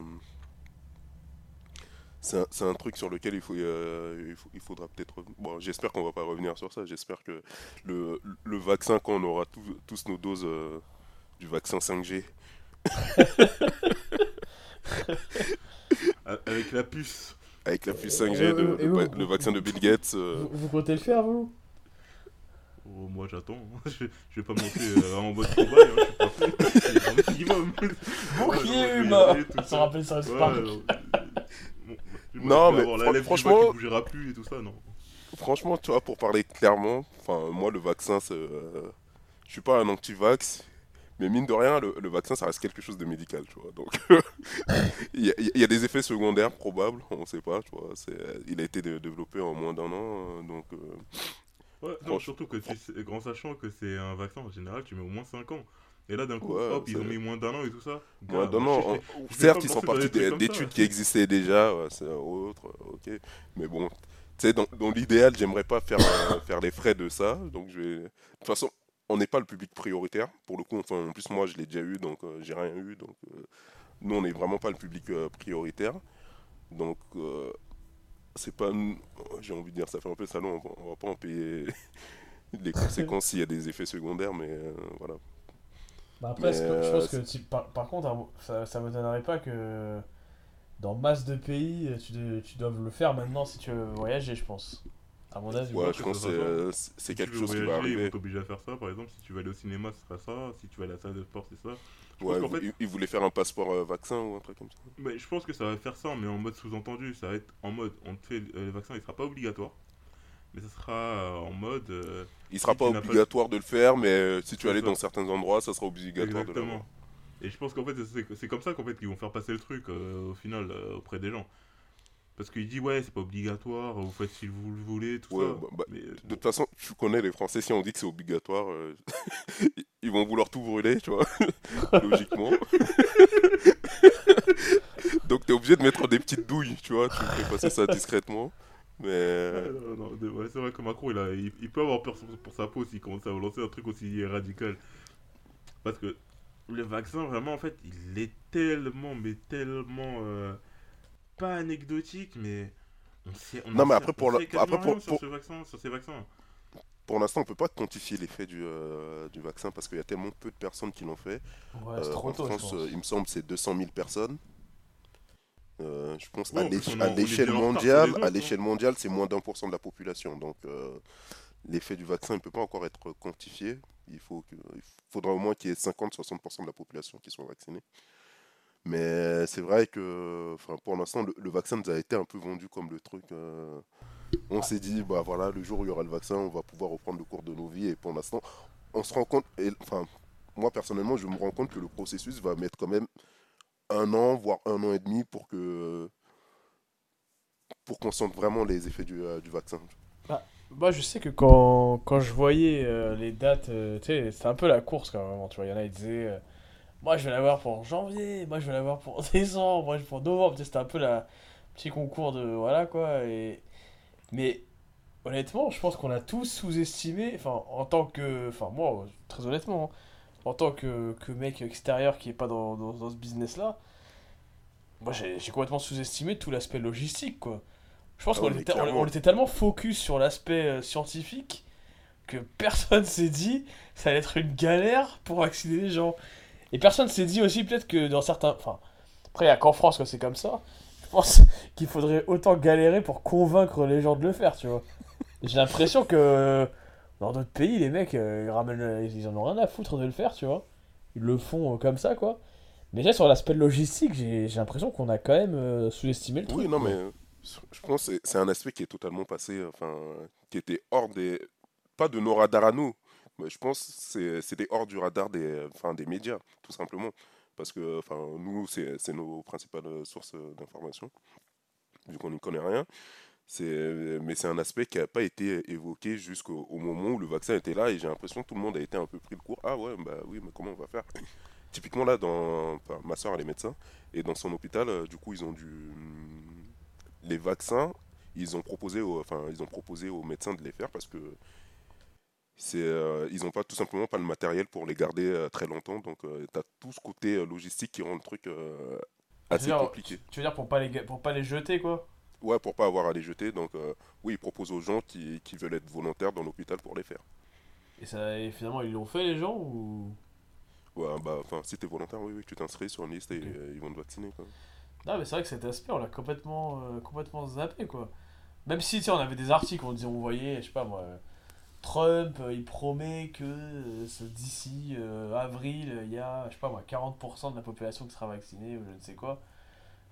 c'est un, truc sur lequel il, faut, euh, il, faut- il faudra peut-être. Bon, j'espère qu'on va pas revenir sur ça. J'espère que le, le vaccin, quand on aura tous- tous nos doses euh, du vaccin 5G, A- Avec la puce. avec la puce Et- 5G, et- de- et le, vous- va- le vaccin de Bill Gates, euh, Vous, vous comptez le faire, vous? Oh, moi j'attends. je, je vais pas monter euh, en mode combat. Hein, je suis pas un minimum. Humain Ça rappelle ça, c'est Ouais, pas non, bon, mais avoir la franchement- qui bougera plus et tout ça, non. franchement, tu vois, pour parler clairement, enfin, moi, le vaccin, c'est, euh, je suis pas un anti-vax. Mais mine de rien, le, le vaccin, ça reste quelque chose de médical, tu vois. Donc, il y, a- il y a des effets secondaires probables, on sait pas, tu vois. Il a été dé- développé en moins d'un an, euh, donc euh, Ouais, non, surtout que c'est- en sachant que c'est un vaccin en général, tu mets au moins 5 ans. Et là, d'un coup, Ouais, hop, ils ont mis moins d'un an et tout ça. moins d'un an. Certes, ils sont partis d'études qui existaient déjà, ouais, c'est autre, ok. Mais bon, tu sais, dans, dans l'idéal, j'aimerais pas faire, euh, faire les frais de ça. Donc, je vais. De toute façon, on n'est pas le public prioritaire. Pour le coup, enfin, en plus, moi, je l'ai déjà eu, donc euh, j'ai rien eu. Donc, euh, nous, on n'est vraiment pas le public euh, prioritaire. Donc, c'est pas. J'ai envie de dire, ça fait un peu salon, on va, pas en payer les conséquences s'il y a des effets secondaires, mais euh, voilà. Bah après, Mais, que- je euh, pense que si- par, par contre, hein, ça, ça m'étonnerait pas que dans masse de pays, tu, de- tu doives le faire maintenant si tu veux voyager, je pense. À mon avis. Ouais, je que pense que c'est, Si quelque chose qui va voyager, Ils arriver. vont t'obliger à faire ça, par exemple. Si tu vas aller au cinéma, ce sera ça. Si tu vas à la salle de sport, c'est ça. Je Ouais, pense qu'en fait- il, il voulait faire un passeport euh, vaccin ou un truc comme ça. Mais je pense que ça va faire ça, mais en mode sous-entendu. Ça va être en mode, on te fait euh, le vaccin, il sera pas obligatoire. Mais ça sera euh, en mode. euh, Il sera Si pas obligatoire de le faire, mais euh, si tu allais dans certains endroits, ça sera obligatoire de le Exactement. Et je pense qu'en fait, c'est- c'est comme ça qu'en fait qu'ils vont faire passer le truc euh, au final euh, auprès des gens. Parce qu'il dit ouais, c'est pas obligatoire, vous faites si vous le voulez, tout Ouais, ça. bah, bah, Mais euh, De toute façon, tu connais les Français, si on dit que c'est obligatoire, euh, ils vont vouloir tout brûler, tu vois, logiquement. Donc t'es obligé de mettre des petites douilles, tu vois, tu fais passer ça discrètement. Mais ouais, euh, non, non, de- ouais, c'est vrai que Macron, il, a, il, il peut avoir peur pour, pour sa peau s'il commence à lancer un truc aussi radical. Parce que le vaccin, vraiment, en fait, il est tellement, mais tellement euh, pas anecdotique, mais on sait. On Non, mais après, pour la- après, pour- sur pour- ce vaccin, sur ces vaccins. pour l'instant, on peut pas quantifier l'effet du, euh, du vaccin parce qu'il y a tellement peu de personnes qui l'ont fait. Ouais, Euh, trop en tôt, France, euh, il me semble, c'est 200 000 personnes. Euh, je pense à l'échelle mondiale, à hein. l'échelle mondiale, c'est moins d'un pour cent de la population. Donc, euh, l'effet du vaccin ne peut pas encore être quantifié. Il, faut que, il faudra au moins qu'il y ait 50-60% de la population qui soit vaccinée. Mais c'est vrai que, pour l'instant, le, vaccin nous a été un peu vendu comme le truc. euh, on s'est dit, bah voilà, le jour où il y aura le vaccin, on va pouvoir reprendre le cours de nos vies. Et pour l'instant, on se rend compte, enfin, moi personnellement, je me rends compte que le processus va mettre quand même un an, voire un an et demi pour que pour qu'on sente vraiment les effets du, euh, du vaccin. Moi, je sais que quand, quand je voyais euh, les dates, c'était un peu la course quand même. Tu vois, il y en a qui disaient Moi, je vais l'avoir pour janvier, moi, je vais l'avoir pour décembre, moi, je pour novembre. C'était un peu la petit concours de. Voilà quoi. Et... Mais honnêtement, je pense qu'on a tous sous-estimé, enfin, en tant que. Enfin, moi, très honnêtement, hein, en tant que, que mec extérieur qui est pas dans, dans, dans ce business-là, moi, j'ai complètement sous-estimé tout l'aspect logistique, quoi. Je pense Ah qu'on était, on était tellement focus sur l'aspect euh, scientifique que personne s'est dit ça allait être une galère pour vacciner les gens. Et personne s'est dit aussi peut-être que dans certains... Enfin, après, il n'y a qu'en France que c'est comme ça. Je pense qu'il faudrait autant galérer pour convaincre les gens de le faire, tu vois. J'ai l'impression que dans d'autres pays, les mecs, euh, ils, ramènent, le- ils en ont rien à foutre de le faire, tu vois. Ils le font euh, comme ça, quoi. Mais déjà, sur l'aspect logistique, j'ai l'impression qu'on a quand même euh, sous-estimé le truc. Oui, non, mais euh, je pense que c'est- un aspect qui est totalement passé, enfin, qui était hors des. Pas de nos radars à nous, je pense que c'était hors du radar des, médias, tout simplement. Parce que enfin, nous, c'est nos principales sources d'information, vu qu'on n'y connaît rien. Mais c'est un aspect qui n'a pas été évoqué jusqu'au au moment où le vaccin était là, et j'ai l'impression que tout le monde a été un peu pris le cours. Ah ouais, bah oui, mais comment on va faire? Typiquement là, dans, ma soeur elle est médecin, et dans son hôpital, euh, du coup, ils ont dû. Les vaccins, ils ont proposé enfin, ils ont proposé aux médecins de les faire parce que c'est, euh, ils n'ont pas tout simplement pas le matériel pour les garder euh, très longtemps. Donc, tu as tout ce côté euh, logistique qui rend le truc euh, assez dire, compliqué. Tu veux dire pour pas les, pour pas les jeter, quoi? Ouais, pour pas avoir à les jeter. Donc, euh, oui, ils proposent aux gens qui, qui veulent être volontaires dans l'hôpital pour les faire. et, ça, et finalement, ils l'ont fait, les gens ou... Ouais, bah, enfin, si t'es volontaire, oui, oui, tu t'inscris sur une liste et euh, ils vont te vacciner, quoi. Non, mais c'est vrai que cet aspect, on l'a complètement, euh, complètement zappé, quoi. Même si, tu sais, on avait des articles, on disait, on voyait, je sais pas moi, euh, Trump, euh, il promet que euh, d'ici euh, avril, il y a, je sais pas moi, 40% de la population qui sera vaccinée, ou je ne sais quoi.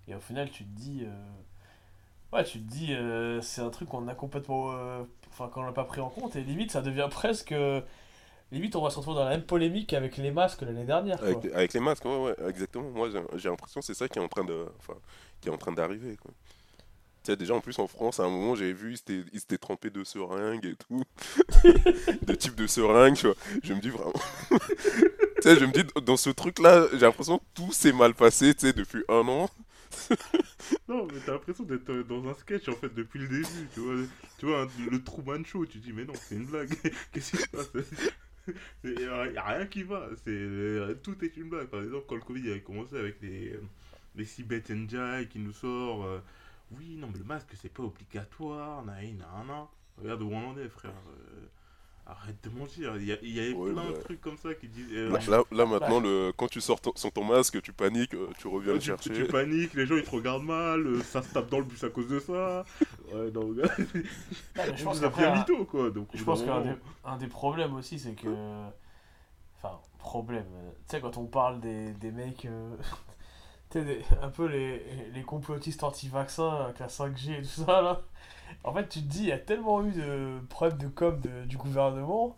Et au final, tu te dis... Ouais, tu dis, c'est un truc qu'on a complètement... qu'on n'a pas pris en compte, et limite, ça devient presque... Limite, on va se retrouver dans la même polémique avec les masques l'année dernière. Avec, les- masques, ouais, ouais, exactement. Moi, j'ai l'impression que c'est ça qui est en train de, enfin, qui est en train d'arriver. Déjà, en plus, en France, à un moment, j'avais vu, ils s'étaient trempés de seringues et tout. de type de seringues, tu vois. Je me dis vraiment... tu sais, je me dis, dans ce truc-là, j'ai l'impression que tout s'est mal passé, tu sais, depuis un an. Non, mais t'as l'impression d'être euh, dans un sketch en fait depuis le début, tu vois. Tu vois, le Truman Show, tu dis, mais non, c'est une blague. Qu'est-ce qui se passe? Il n'y a rien qui va. Euh, Tout est une blague. Par exemple, quand le Covid avait commencé avec les, euh, les Sibet Njai qui nous sort. euh, oui, non, mais le masque, c'est pas obligatoire. Naï, Regarde où on en est, frère. Euh, arrête de mentir. Il y, a- il y avait Ouais, plein de bah. trucs comme ça qui disent. euh, Là, là, là, maintenant, le, quand tu sors ton- sans ton masque, tu paniques, euh, tu reviens le tu, chercher. tu paniques, les gens ils te regardent mal, euh, ça se tape dans le bus à cause de ça. Ouais, Ouais, mais je pense bien un- mytho quoi. Donc, Je pense qu'un des, un des problèmes aussi, c'est que. Enfin, problème. Tu sais, quand on parle des, des mecs. euh, des- un peu les, les complotistes anti-vaccins avec la 5G et tout ça, là. En fait, tu te dis, il y a tellement eu de problèmes de com de- du gouvernement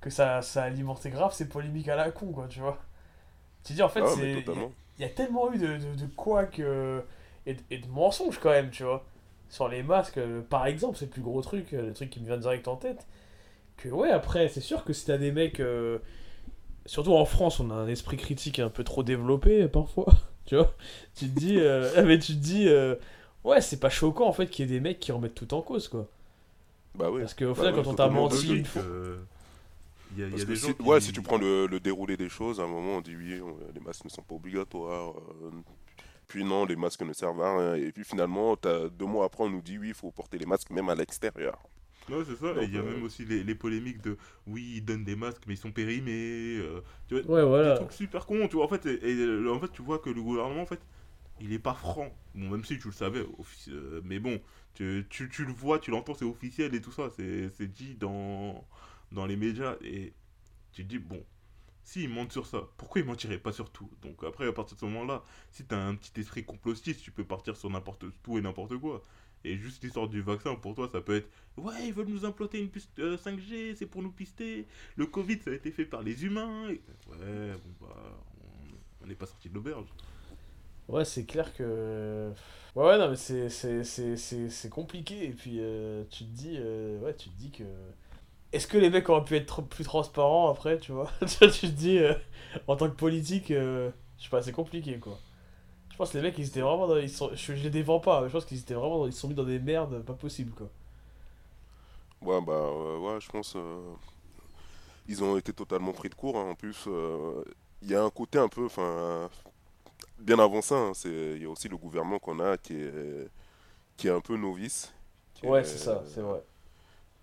que ça, ça a alimenté grave ces polémiques à la con, quoi, tu vois. Tu te dis, en fait, Ah, c'est. il y a- y tellement eu de, de, de couacs euh, et, de- et de mensonges quand même, tu vois. Sur les masques, euh, par exemple, c'est le plus gros truc, euh, le truc qui me vient direct en tête. Que ouais, après, c'est sûr que si t'as des mecs. euh, surtout en France, on a un esprit critique un peu trop développé parfois, tu vois. Tu te dis. euh, ah, mais tu te dis. euh, ouais, c'est pas choquant en fait qu'il y ait des mecs qui remettent tout en cause, quoi. Bah oui. Parce qu'au Bah final, ouais, quand on t'a menti une fois. euh, Il y a, y des si, gens qui... ouais, si tu prends le, le déroulé des choses, à un moment on dit oui, on- les masques ne sont pas obligatoires. euh, puis non, les masques ne servent à rien. Et puis finalement, t'as- deux mois après, on nous dit oui, il faut porter les masques même à l'extérieur. Ouais, c'est ça. Donc, et il y a euh, même aussi les, les polémiques de oui, ils donnent des masques, mais ils sont périmés. euh, tu vois, Ouais, des voilà. trucs super cons, tu vois. En fait, et, et, en fait, tu vois que le gouvernement, en fait, il est pas franc. Bon, même si tu le savais, euh, mais bon, tu, tu, tu le vois, tu l'entends, c'est officiel et tout ça. C'est c'est dit dans, dans les médias. Et tu te dis, bon, s'ils mentent sur ça, pourquoi ils mentiraient pas sur tout? Donc après, à partir de ce moment-là, si t'as un petit esprit complotiste, tu peux partir sur n'importe tout et n'importe quoi. Et juste l'histoire du vaccin, pour toi, ça peut être Ouais, ils veulent nous implanter une puce euh, 5G, c'est pour nous pister. Le Covid, ça a été fait par les humains. Et- Ouais, bon, bah, on- n'est pas sorti de l'auberge. Ouais, c'est clair que. Ouais, ouais, non, mais c'est- compliqué. Et puis, euh, tu te dis. euh, ouais, tu te dis que. Est-ce que les mecs auraient pu être tr- plus transparents après, Tu vois, tu te dis, euh, en tant que politique, euh, je sais pas, c'est compliqué, quoi. Je pense que les mecs, ils étaient vraiment dans. Ils sont, je, je les défends pas, mais je pense qu'ils étaient vraiment. dans- ils sont mis dans des merdes pas possible, quoi. Ouais, bah euh, ouais, je pense. euh, ils ont été totalement pris de court. hein. En plus, euh, il y a un côté un peu. Enfin, bien avant ça, hein, il y a aussi le gouvernement qu'on a qui est, qui est un peu novice. Ouais, est, c'est ça, c'est vrai.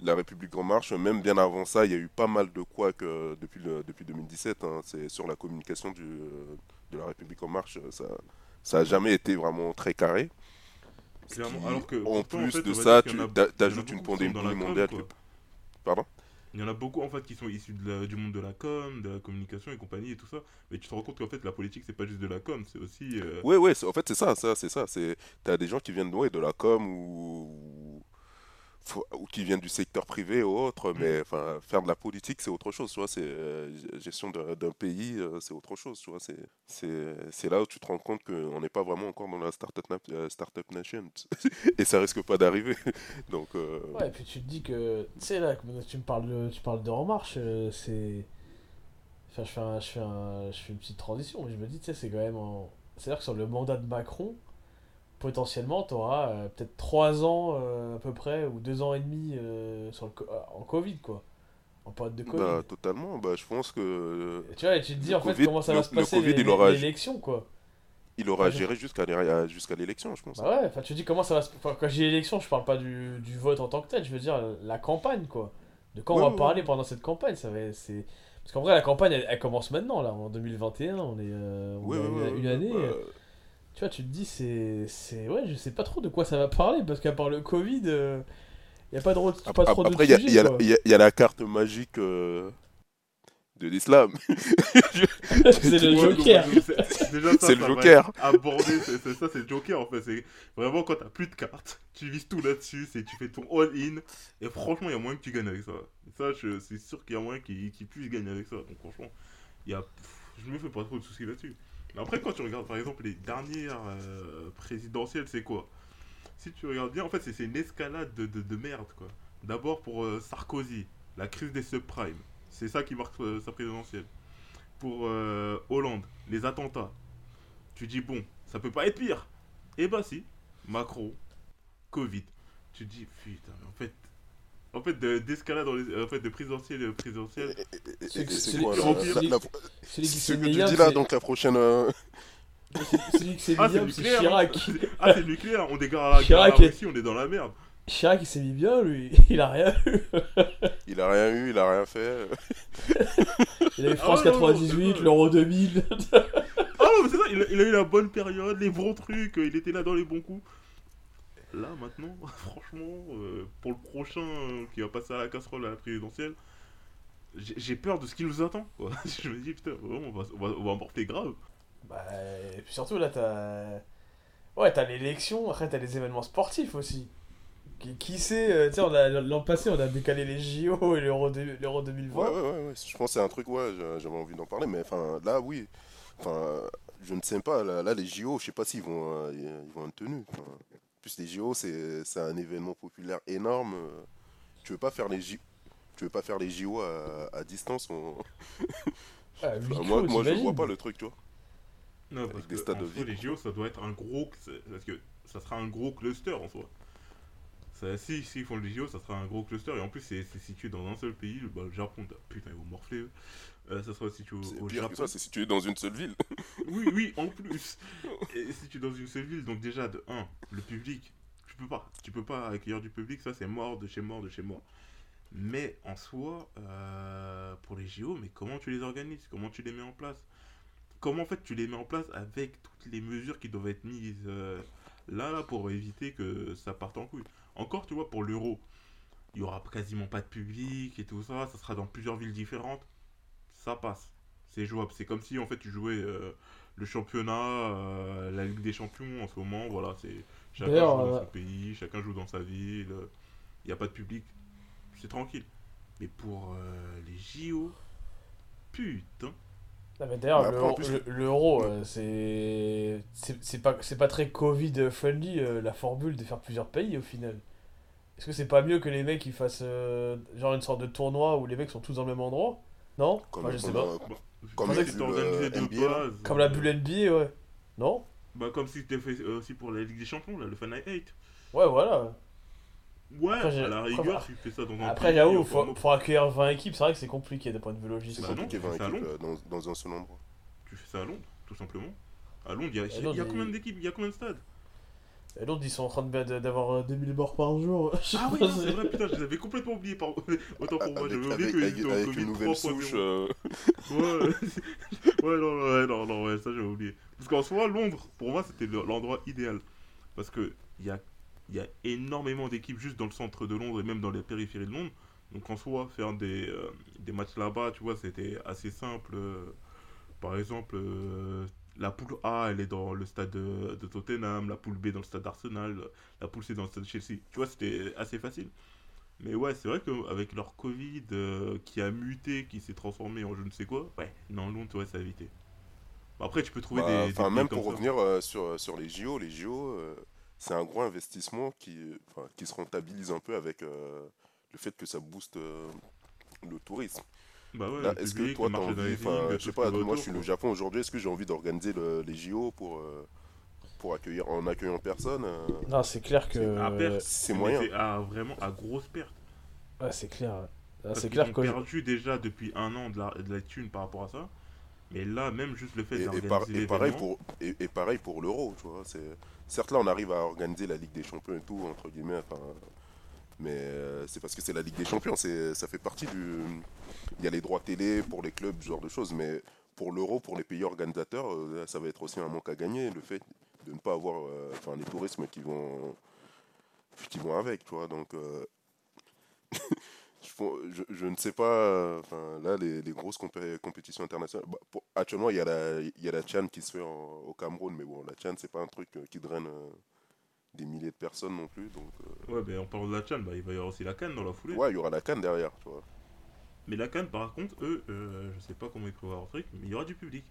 La République en marche, même bien avant ça, il y a eu pas mal de couacs euh, depuis, le, depuis 2017. hein. C'est sur la communication du, de la République en marche, ça ça a jamais été vraiment très carré. Qui, alors que, en en plus fait, de ça, en tu a- t'a- il y en a t'ajoutes une pandémie com, mondiale. Pardon? Il y en a beaucoup en fait qui sont issus de la- du monde de la com, de la communication et compagnie et tout ça. Mais tu te rends compte qu'en fait la politique c'est pas juste de la com, c'est aussi. euh, Ouais, ouais, c'est- en fait, c'est ça, ça, c'est ça. C'est, t'as des gens qui viennent ouais, de la com ou, faut- ou qui viennent du secteur privé ou autre, mais enfin, faire de la politique, c'est autre chose, tu vois. C'est euh, gestion d'un, pays, euh, c'est autre chose, tu vois. C'est, c'est, c'est là où tu te rends compte qu'on n'est pas vraiment encore dans la startup, euh, startup nation, et ça risque pas d'arriver. Donc, euh, Ouais, et puis tu te dis que, tu sais, là, tu me parles de, tu parles de En Marche, euh, c'est. Enfin, je fais, un- je, fais un- je fais une petite transition, mais je me dis, tu sais, c'est quand même. en- C'est-à-dire que sur le mandat de Macron, potentiellement, tu auras peut-être 3 ans euh, à peu près, ou 2 ans et demi euh, sur le, co- euh, en Covid, quoi. En période de Covid. bah, totalement, bah, je pense que. Et tu vois, et tu te dis, en fait, comment ça le- va se passer Covid, l'é- il aura- l'élection, quoi. il aura Ouais, géré jusqu'à jusqu'à l'élection, je pense. Bah ouais, enfin tu dis comment ça va se... Enfin, quand j'ai l'élection, je parle pas du, du vote en tant que tel, je veux dire la campagne quoi. De quand Ouais, on va ouais, parler pendant cette campagne, ça va c'est parce qu'en vrai la campagne elle, elle commence maintenant là en 2021, on est euh, on a une, année. ouais. Euh, Tu vois, tu te dis c'est ouais, je sais pas trop de quoi ça va parler parce qu'à part le Covid, il y a pas de pas Après, trop après, de il y, a- sujets, il y a- y y la carte magique euh, de l'islam. c'est le Joker. c'est- le Joker. c'est ça, c'est le Joker en fait. C'est vraiment quand t'as plus de cartes, tu vises tout là-dessus, tu fais ton all-in. Et franchement, il y a moyen que tu gagnes avec ça. Et ça, c'est sûr qu'il y a moyen qu'il qu'il puisse gagner avec ça. Donc franchement, y a, je me fais pas trop de soucis là-dessus. Mais après, quand tu regardes par exemple les dernières euh, présidentielles, c'est quoi? Si tu regardes bien, en fait, c'est une escalade de, de, de merde quoi. D'abord pour euh, Sarkozy, la crise des subprimes. C'est ça qui marque euh, sa présidentielle pour Hollande, les attentats. Tu dis, bon, ça peut pas être pire. Eh bah si, Macron, Covid. Tu dis, putain, mais en fait, en fait, de- d'escalade dans les, en fait, de présidentielle à présidentielle. Et- et- C'est- quoi la- c'est- que mis tu dis là, c'est- donc la prochaine. euh, celui qui s'est mis c'est bien, c'est nucléaire. Chirac. Ah, c'est nucléaire, on dégarde la Chirac Russie, on est dans la merde. Chirac il s'est mis bien lui, il a rien eu. Il a rien eu, il a rien fait. Il a eu Ah France ouais, non, non, 98, c'est l'Euro 2000. Ah non, mais c'est ça, il a, il a eu la bonne période, les bons trucs, euh, il était là dans les bons coups. Là, maintenant, franchement, euh, pour le prochain euh, qui va passer à la casserole à la présidentielle, j'ai peur de ce qui nous attend. quoi. Je me dis, putain, vraiment, on va, on va, on va en porter grave. Bah, et puis surtout là, t'as. Ouais, t'as l'élection, après t'as les événements sportifs aussi. Qui, qui sait, euh, tu sais, l'an passé on a décalé les JO et l'Euro deux- l'Euro 2020. Ouais, ouais, ouais, ouais. Je pense que c'est un truc, ouais, j'a- j'avais envie d'en parler, mais enfin, là, oui. Enfin, je ne sais pas, là, là, les JO, je sais pas s'ils vont, euh, ils vont plus, les JO, c'est c'est un événement populaire énorme. Tu veux pas faire les JO tu veux pas faire les JO à, à distance on- Ah, huis Enfin, clos, moi, moi je vois pas le truc, tu vois. Non, Avec parce des que stades en soi, les JO, ça doit être un gros. Parce que ça sera un gros cluster en soi. Ça, si, s'ils font les JO, ça sera un gros cluster. Et en plus, c'est c'est situé dans un seul pays, le, bah, le Japon. Putain, ils vont morfler. eux. Euh, ça sera situé au, au Japon. c'est situé dans une seule ville. Oui, oui, en plus. Et si tu es dans une seule ville, donc déjà, de 1, le public, tu peux pas. Tu peux pas accueillir du public, ça c'est mort de chez mort de chez mort. Mais en soi, euh, pour les JO, mais comment tu les organises? Comment tu les mets en place? Comment en fait tu les mets en place avec toutes les mesures qui doivent être mises euh, là, là, pour éviter que ça parte en couille? Encore, tu vois, pour l'euro, il y aura quasiment pas de public et tout ça, ça sera dans plusieurs villes différentes. Ça passe c'est jouable. C'est comme si en fait tu jouais euh, le championnat, euh, la Ligue des Champions en ce moment. Voilà, c'est chacun joue dans euh, son pays, chacun joue dans sa ville. Il n'y a pas de public, c'est tranquille. Mais pour euh, les JO, putain. Non, mais d'ailleurs, après, l'euro- le- c'est. c'est- pas, c'est pas très Covid-friendly euh, la formule de faire plusieurs pays au final. Est-ce que c'est pas mieux que les mecs ils fassent euh, genre une sorte de tournoi où les mecs sont tous dans le même endroit? Non Comme, Enfin, je sais pas. Comme la bulle, organisé de NBA, base. Comme la bulle NBA, ouais. Non Bah, comme si c'était fait euh, aussi pour la Ligue des Champions, là, le Final 8. Ouais, voilà. Ouais, Après, à la après, rigueur, tu fais ça dans un Après, j'avoue, enfin, faut- pour accueillir 20 équipes, c'est vrai que c'est compliqué d'un point de vue C'est logistique. Bah non, compliqué c'est 20 à équipes Londres. euh, dans, dans un seul endroit. Tu fais ça à Londres, tout simplement. À Londres, il y a, À il y a Londres, combien d'équipes? Il y a combien de stades? Et l'autre, ils sont en train de- de- d'avoir euh, 2000 morts par jour. Ah oui, c'est vrai, putain, je les avais complètement oubliés. Par... Autant pour moi, Avec, j'avais oublié avec, qu'ils avec, étaient en avec une nouvelle 3.0. souche. euh, Ouais, ouais, non, non, ouais, non, non, ouais, ça j'avais oublié. Parce qu'en soi, Londres, pour moi, c'était le- l'endroit idéal. Parce que il y a, il y a énormément d'équipes juste dans le centre de Londres et même dans les périphéries de Londres. Donc en soi, faire des, euh, des matchs là-bas, tu vois, c'était assez simple. Euh, Par exemple, euh, la poule A, elle est dans le stade de, de Tottenham, la poule B dans le stade d'Arsenal, la poule C dans le stade de Chelsea. Tu vois, c'était assez facile. Mais ouais, c'est vrai qu'avec leur Covid euh, qui a muté, qui s'est transformé en je ne sais quoi, ouais, non, Londres, ouais, ça a évité. Bon, Après, tu peux trouver bah, des. Enfin, même comme pour ça. revenir euh, sur, sur les JO, les JO, euh, c'est un gros investissement qui, qui se rentabilise un peu avec euh, le fait que ça booste euh, le tourisme. Bah ouais, Est-ce que toi, t'as envie, enfin, je sais pas, moi je suis le quoi. Japon aujourd'hui, est-ce que j'ai envie d'organiser le- les JO pour, euh, pour accueillir, en accueillant personne euh, Non, c'est clair que. C'est moyen. C'est à- vraiment à grosse perte. Ouais, c'est clair. Ah, c'est clair ont que. perdu déjà depuis un an de la, de la thune par rapport à ça. Mais là, même juste le fait Et, et d'organiser par- et pareil pour et, et pareil pour l'euro, tu vois. Certes là on arrive à organiser la Ligue des Champions et tout entre guillemets, enfin, mais euh, c'est parce que c'est la Ligue des Champions, ça fait partie du. Il y a les droits télé pour les clubs, ce genre de choses, mais pour l'euro, pour les pays organisateurs, euh, ça va être aussi un manque à gagner, le fait de ne pas avoir, euh, enfin, les tourismes qui vont qui vont avec, tu vois. Donc euh, je, je- ne sais pas, là les, les grosses compé- compétitions internationales. bah, actuellement il y a la il la Chan qui se fait au Cameroun, mais bon la Chan c'est pas un truc qui draine des milliers de personnes non plus, donc euh, Ouais, mais en parlant de la Chan, bah, il va y avoir aussi la Cannes dans la foulée. ouais il y aura la Cannes derrière, tu vois. Mais la Cannes, par contre, eux, euh, je sais pas comment ils peuvent avoir un truc, mais il y aura du public.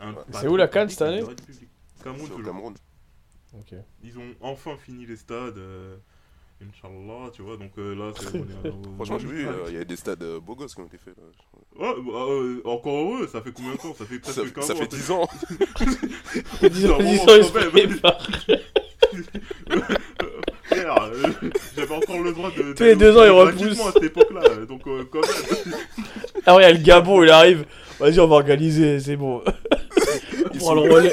Ouais. C'est où la Cannes cette année aura du public. Cameroun, toujours. Cameroun. Ok. Ils ont enfin fini les stades. euh, Inch'Allah, tu vois, donc euh, là, c'est. au- Franchement j'ai vu, euh, il y a des stades euh, beaux gosses qui ont été faits là. Ouais, bah, euh, encore heureux, ça fait combien de temps? Ça fait presque Ça, 15 ça ans, fait t'as- 10 ans. Disons, bon, disons, quand ils se Frère, euh, J'avais encore le droit de. Tous les deux ans, repoussent. gratuitement à cette époque-là, donc euh, quand même. Ah ouais, le Gabon, il arrive. Vas-y, on va organiser, c'est bon. Ils Prends le relais.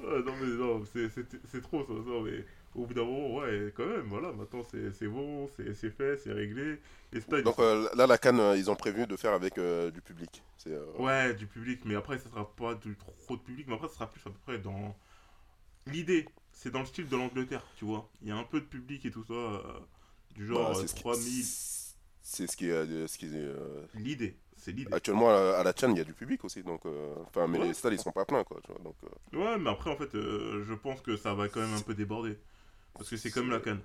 Ouais, non, mais non, c'est trop ça. Non, mais au bout d'un moment, ouais, quand même, voilà, maintenant c'est bon, c'est fait, c'est réglé. Donc euh, là la Cannes euh, ils ont prévu de faire avec euh, du public. Euh, Ouais, du public, mais après, ça sera pas du trop de public, mais après, ça sera plus à peu près dans. L'idée, c'est dans le style de l'Angleterre, tu vois. Il y a un peu de public et tout ça, du genre bah, euh, c'est ce qui- 3000. C'est ce qui est ce qui est L'idée, c'est l'idée. Actuellement, à la Chan, il y a du public aussi, donc, enfin, mais Ouais. les stades, ils sont pas pleins, quoi, tu vois, donc, Ouais, mais après, en fait, je pense que ça va quand même un peu déborder. Parce que c'est comme la canne.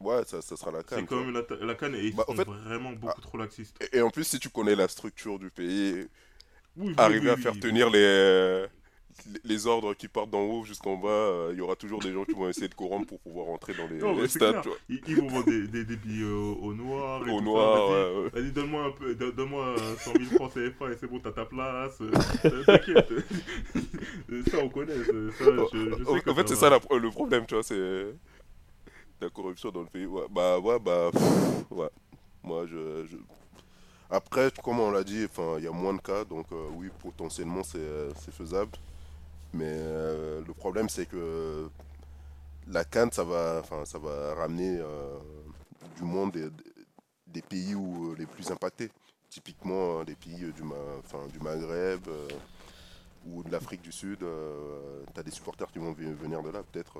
ouais, ça, ça sera la C'est Cannes. tu comme la, la canne et ils Bah, sont fait- vraiment beaucoup trop laxistes. Et, et en plus, si tu connais la structure du pays, Oui, oui, arriver oui, à faire tenir les, les- ordres qui partent d'en haut jusqu'en bas, euh, il y aura toujours des gens qui vont essayer de corrompre pour pouvoir rentrer dans les, Non, mais les c'est stades, clair. tu vois. Ils, ils vont vendre des, des, des billets au, au noir. Au noir, ouais, ouais. Vas-y, donne-moi un peu, don- donne-moi euh, 100 000 francs CFA et c'est bon, t'as ta place. euh, T'inquiète. ça, on connaît. Ça, ça, je, je sais En, fait, c'est ça la- le problème, tu vois, c'est la corruption dans le pays. Ouais, bah, ouais, bah, ouais. Moi, je, Après, comme on l'a dit, il y a moins de cas, donc euh, oui, potentiellement, c'est euh, faisable. Mais euh, le problème, c'est que la Cannes, ça va, ça va ramener du monde des, pays où, les plus impactés. Typiquement, des pays du, enfin, du Maghreb ou de l'Afrique du Sud. tu as des supporters qui vont venir de là, peut-être.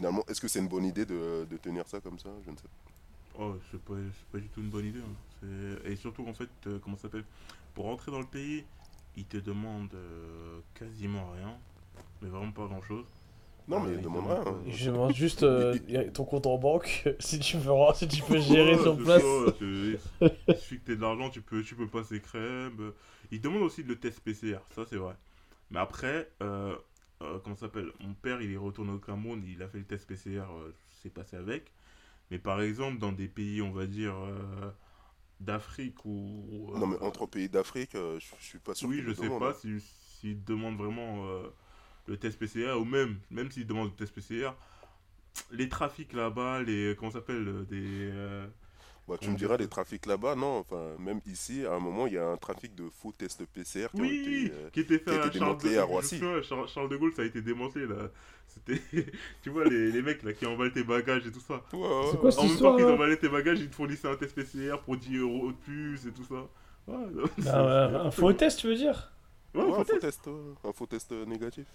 Euh. Finalement, est-ce que c'est une bonne idée de, de tenir ça comme ça? Je ne sais pas. Oh, c'est pas, c'est pas du tout une bonne idée. hein. Et surtout, en fait, euh, comment ça s'appelle? Pour rentrer dans le pays, ils te demandent euh, quasiment rien. Mais vraiment pas grand-chose. Non, Ah, mais ils demande demandent rien. pas. hein. Je demande juste euh, ton compte en banque, si tu peux, si tu peux gérer Ouais, sur place. ça, Il suffit que t'aies de l'argent, tu peux, tu peux passer crème. Ils demandent aussi le test PCR, ça c'est vrai. Mais après, euh, euh, comment s'appelle Mon père, il est retourné au Cameroun, il a fait le test PCR, euh, c'est passé avec. Mais par exemple, dans des pays, on va dire, euh, d'Afrique ou... Non, mais entre pays d'Afrique, je je suis pas sûr Oui, je sais pas hein. si- s'ils demandent vraiment le test PCR ou même, même s'ils demandent le test PCR, les trafics là-bas, les. Comment s'appelle Des. Bah, tu me diras, les trafics là-bas, non. Enfin, même ici, à un moment, il y a un trafic de faux tests PCR qui ont Oui, été. euh, qui était fait qui a à été Charles de, démantelé à Roissy. Charles, Charles de Gaulle, ça a été démantelé là. C'était, tu vois, les, les mecs là qui emballent tes bagages et tout ça. ouais, ouais, quoi En même temps qu'ils emballaient tes bagages, ils te fournissaient un test PCR pour 10 euros de plus et tout ça. Ouais, non, Ah c'est- un faux test, tu veux dire Ouais, Ouais, un un faux test. test, euh, un faux test euh, négatif.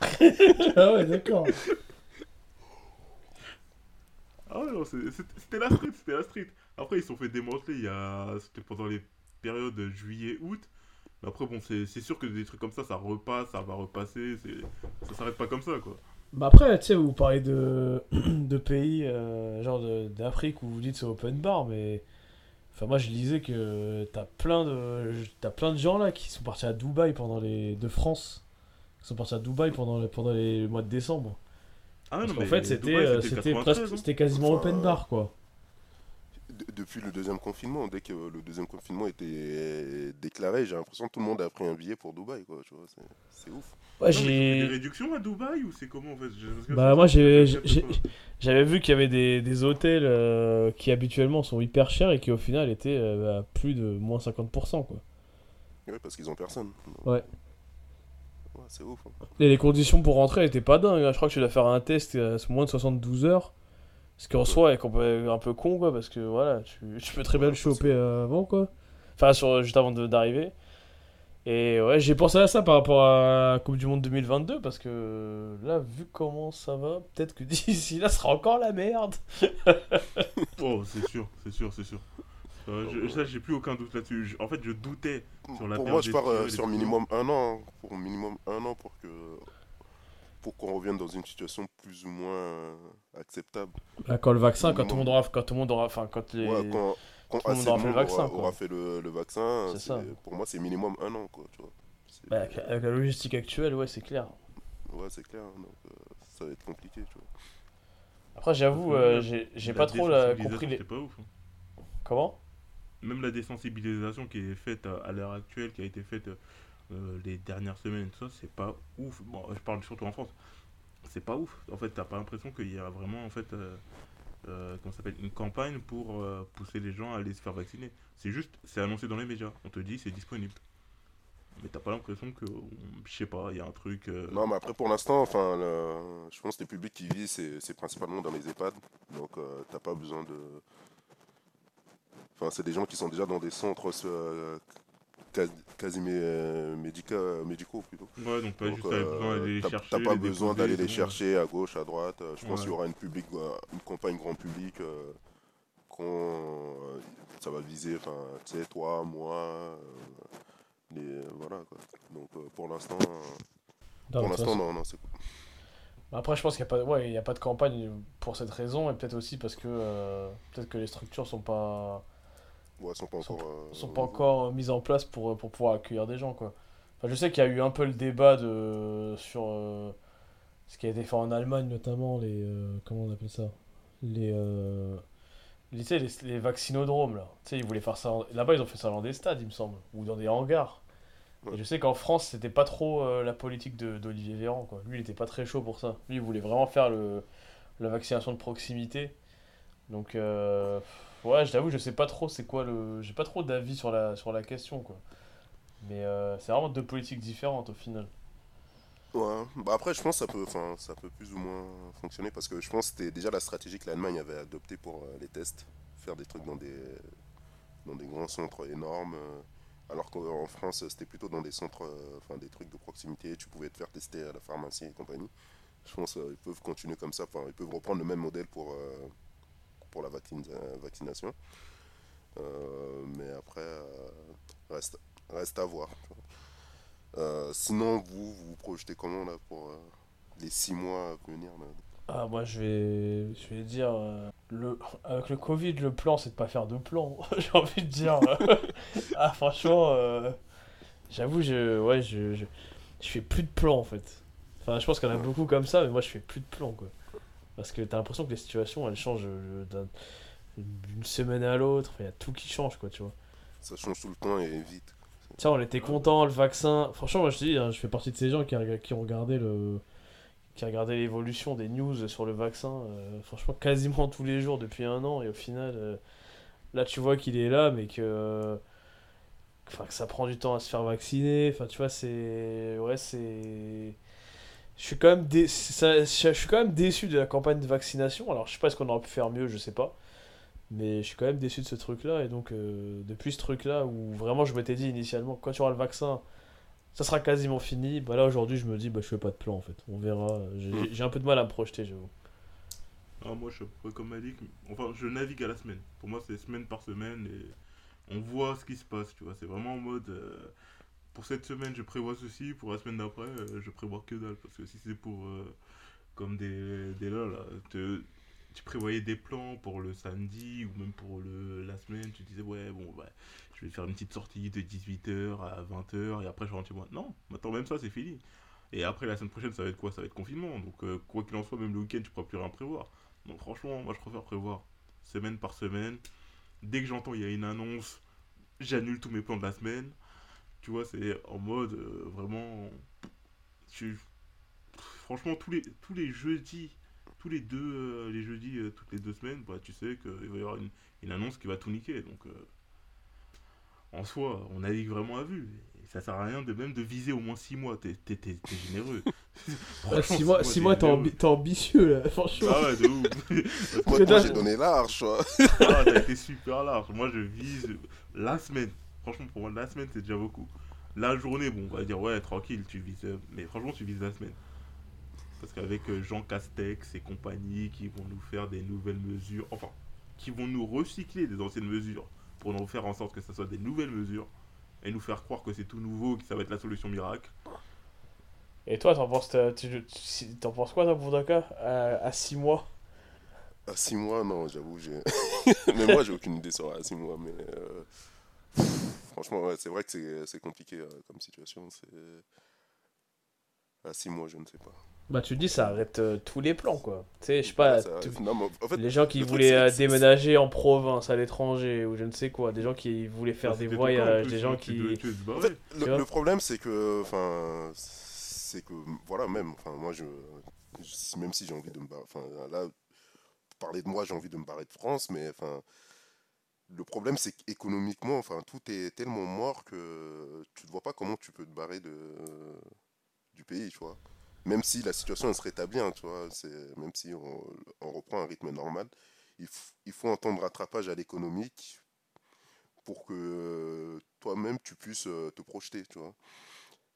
Ah ouais, d'accord. Ah ouais, c'était la street, c'était la street. Après, ils se sont fait démanteler il y a. C'était pendant les périodes de juillet-août. Mais après, bon, c'est sûr que des trucs comme ça, ça repasse, ça va repasser. Ça s'arrête pas comme ça, quoi. Bah après, tu sais, vous parlez de, de pays, euh, genre d'Afrique où vous dites c'est open bar, mais... Enfin, moi, je lisais que t'as plein de, t'as plein de gens là qui sont partis à Dubaï pendant les, de France, qui sont partis à Dubaï pendant, les- pendant les mois de décembre. Ah Parce non, mais fait, c'était, Dubaï, euh, c'était c'était 93, presque, hein. c'était quasiment open bar, quoi. De- depuis le deuxième confinement, dès que le deuxième confinement était déclaré, j'ai l'impression que tout le monde a pris un billet pour Dubaï, quoi, tu vois, c'est- c'est ouf. Ouais, Non, fais des j'ai. réductions à Dubaï ou c'est comment en fait Bah, moi, j'ai- j'ai-. J'avais vu qu'il y avait des, des hôtels euh, qui habituellement sont hyper chers et qui au final étaient euh, à plus de moins 50%. Quoi. Ouais, parce qu'ils ont personne. Ouais. Ouais, c'est ouf. hein. Et les conditions pour rentrer étaient pas dingues. hein. Je crois que tu dois faire un test à moins de 72 heures. Ce qui en soi est un peu con, quoi, parce que voilà, tu, tu peux très bien le choper avant, quoi. Enfin, sur, juste avant d'arriver. Et ouais, j'ai pensé à ça par rapport à la Coupe du Monde 2022, parce que là, vu comment ça va, peut-être que d'ici là, ce sera encore la merde. Oh, c'est sûr, c'est sûr, c'est sûr. Euh, je- ça, j'ai plus aucun doute là-dessus. En fait, je doutais. Sur la pour moi, je pars euh, sur minimum un an. hein. Pour minimum un an pour que pour qu'on revienne dans une situation plus ou moins euh, acceptable. Bah, quand le vaccin, quand tout le monde aura, quand tout le monde aura, enfin, quand les, Ouais, quand quand tout le monde assez aura de fait le vaccin, aura, fait le, le vaccin, C'est c'est- ça. pour moi, c'est minimum un an, quoi, tu vois. Bah, avec, avec la logistique actuelle, ouais, c'est clair. Ouais, c'est clair. Donc, euh, ça va être compliqué, tu vois. Après, j'avoue, euh, j'ai j'ai La pas trop la, compris les. C'est pas ouf. hein. Comment? Même la désensibilisation qui est faite à, à l'heure actuelle, qui a été faite euh, les dernières semaines, ça, c'est pas ouf. Bon, je parle surtout en France. C'est pas ouf. En fait, t'as pas l'impression qu'il y a vraiment, en fait, euh, euh, comment s'appelle, une campagne pour pousser les gens à aller se faire vacciner. C'est juste, c'est annoncé dans les médias. On te dit, c'est disponible. Mais t'as pas l'impression que, je sais pas, il y a un truc. Non, mais après, pour l'instant, enfin, le- je pense que les publics qui vivent, c'est principalement dans les EHPAD. Donc, t'as pas besoin de. Enfin, c'est des gens qui sont déjà dans des centres quasi, quasi mé- euh, médica- médicaux plutôt. Ouais, donc t'as Donc, juste besoin d'aller euh, les t'as chercher. t'as pas besoin d'aller les chercher à gauche, à droite. Euh, Je pense Ouais. qu'il y aura une, public, euh, une campagne grand public. euh, qu'on, euh, ça va viser, enfin, tu sais, toi, moi. euh, les, voilà, quoi. Donc, euh, pour l'instant, euh, Non, pour l'instant, non, non, c'est cool. Après, je pense qu'il n'y a, pas- ouais, il y a pas de campagne pour cette raison, et peut-être aussi parce que euh, peut-être que les structures sont pas, Ouais, sont pas Sont- encore. euh, sont pas encore mises en place pour, pour pouvoir accueillir des gens. Quoi. Enfin, je sais qu'il y a eu un peu le débat de, sur euh, ce qui a été fait en Allemagne, notamment les. euh, comment on appelle ça? Les. euh, les, tu sais, les, les vaccinodromes, là. Tu sais, ils voulaient faire ça. en- Là-bas, ils ont fait ça dans des stades, il me semble, ou dans des hangars. Ouais. Et je sais qu'en France, c'était pas trop euh, la politique d'Olivier Véran, quoi. Lui, il était pas très chaud pour ça. Lui, il voulait vraiment faire le, la vaccination de proximité. Donc, euh, ouais, je t'avoue, je sais pas trop c'est quoi le. J'ai pas trop d'avis sur la, sur la question, quoi. Mais euh, c'est vraiment deux politiques différentes au final. Ouais, bah après, je pense que ça peut, ça peut plus ou moins fonctionner parce que je pense que c'était déjà la stratégie que l'Allemagne avait adoptée pour euh, les tests, faire des trucs dans des, dans des grands centres énormes, alors qu'en France, c'était plutôt dans des centres, enfin, des trucs de proximité, tu pouvais te faire tester à la pharmacie et compagnie. Je pense qu'ils peuvent continuer comme ça, enfin, ils peuvent reprendre le même modèle pour, pour la vaccine- euh, vaccination. Euh, mais après, euh, reste, reste à voir. Sinon, vous, vous vous projetez comment là pour les six mois à venir là? Ah, moi, je vais, je vais dire. euh, le, avec le Covid, le plan, c'est de pas faire de plan. J'ai envie de dire. ah, franchement, euh, j'avoue, je, ouais, je, je, je fais plus de plans en fait. Enfin, je pense qu'il y en a beaucoup comme ça, mais moi, je fais plus de plans quoi. Parce que t'as l'impression que les situations, elles changent euh, d'un- d'une semaine à l'autre. Il y a tout qui change, quoi, tu vois. Ça change tout le temps et vite. Tiens, on était content le vaccin. Franchement, moi je te dis, hein, je fais partie de ces gens qui, ont regardé le qui l'évolution des news sur le vaccin. euh, franchement, quasiment tous les jours depuis un an. Et au final, euh, là, tu vois qu'il est là, mais que enfin que ça prend du temps à se faire vacciner. Enfin, tu vois, c'est ouais, c'est je suis quand même dé- je suis quand même déçu de la campagne de vaccination. Alors, je sais pas ce qu'on aurait pu faire mieux, je sais pas. Mais je suis quand même déçu de ce truc-là. Et donc, euh, depuis ce truc-là, où vraiment je m'étais dit initialement, quand tu auras le vaccin, ça sera quasiment fini. Bah là, aujourd'hui, je me dis, bah, je fais pas de plan en fait. On verra. J'ai un peu de mal à me projeter, j'avoue. Ah, moi, je comme Malik. Enfin, je navigue à la semaine. Pour moi, c'est semaine par semaine et on voit ce qui se passe, tu vois. C'est vraiment en mode. euh, pour cette semaine, je prévois ceci. Pour la semaine d'après, euh, je prévois que dalle. Parce que si c'est pour. euh, comme des, des là, là, te- tu prévoyais des plans pour le samedi ou même pour le, la semaine. Tu disais, ouais, bon, bah, je vais faire une petite sortie de 18h à 20h et après, je rentre chez moi. Non, maintenant, même ça, c'est fini. Et après, la semaine prochaine, ça va être quoi? Ça va être confinement. Donc, euh, quoi qu'il en soit, même le week-end, tu pourras plus rien prévoir. Donc franchement, moi je préfère prévoir semaine par semaine. dès que j'entends il y a une annonce, j'annule tous mes plans de la semaine. Tu vois, c'est en mode euh, vraiment. je- franchement, tous les, tous les jeudis, tous les deux, euh, les jeudis, euh, toutes les deux semaines, bah, tu sais qu'il va y avoir une, une annonce qui va tout niquer. Donc, euh, en soi, on navigue vraiment à vue. Et ça sert à rien de même de viser au moins 6 mois. T'es t'es- t'es- t'es généreux. Ah, Franchement, 6 mois, six mois t'es généreux. ambi- t'es ambitieux là, franchement. Ah ouais, de ouf. Moi, j'ai donné large, tu ah, t'as été super large. Moi, je vise la semaine. Franchement, pour moi, la semaine, c'est déjà beaucoup. La journée, bon, on va dire, ouais, tranquille, tu vises. Mais franchement, tu vises la semaine. Parce qu'avec euh, Jean Castex et compagnie qui vont nous faire des nouvelles mesures, enfin, qui vont nous recycler des anciennes mesures pour nous faire en sorte que ça soit des nouvelles mesures et nous faire croire que c'est tout nouveau, que ça va être la solution miracle. Et toi, t'en penses, tu- t'en penses quoi, toi, pour Daka À 6 mois? À 6 mois, non, j'avoue, j'ai. mais moi, j'ai aucune idée sur à 6 mois, mais. euh, Franchement, ouais, c'est vrai que c'est- c'est compliqué euh, comme situation. C'est. À 6 mois, je ne sais pas. Bah, tu te dis, ça arrête euh, tous les plans, quoi. Tu sais, je sais pas, Ça- tu- non, mais en fait, les gens qui le voulaient euh, déménager en province, à l'étranger, ou je ne sais quoi, des gens qui voulaient faire Ça, des voyages, des gens qui... En fait, le, problème, c'est que, enfin, c'est que, voilà, même, enfin, moi, je, je- même si j'ai envie de me barrer, enfin, là, parler de moi, j'ai envie de me barrer de France, mais, enfin, le problème, c'est qu'économiquement, enfin, tout est tellement mort que tu ne vois pas comment tu peux te barrer de, du pays, tu vois. Même si la situation se rétablit, hein, tu vois, même si on, reprend un rythme normal, il, il faut un temps de rattrapage à l'économique pour que toi-même tu puisses euh, te projeter, tu vois.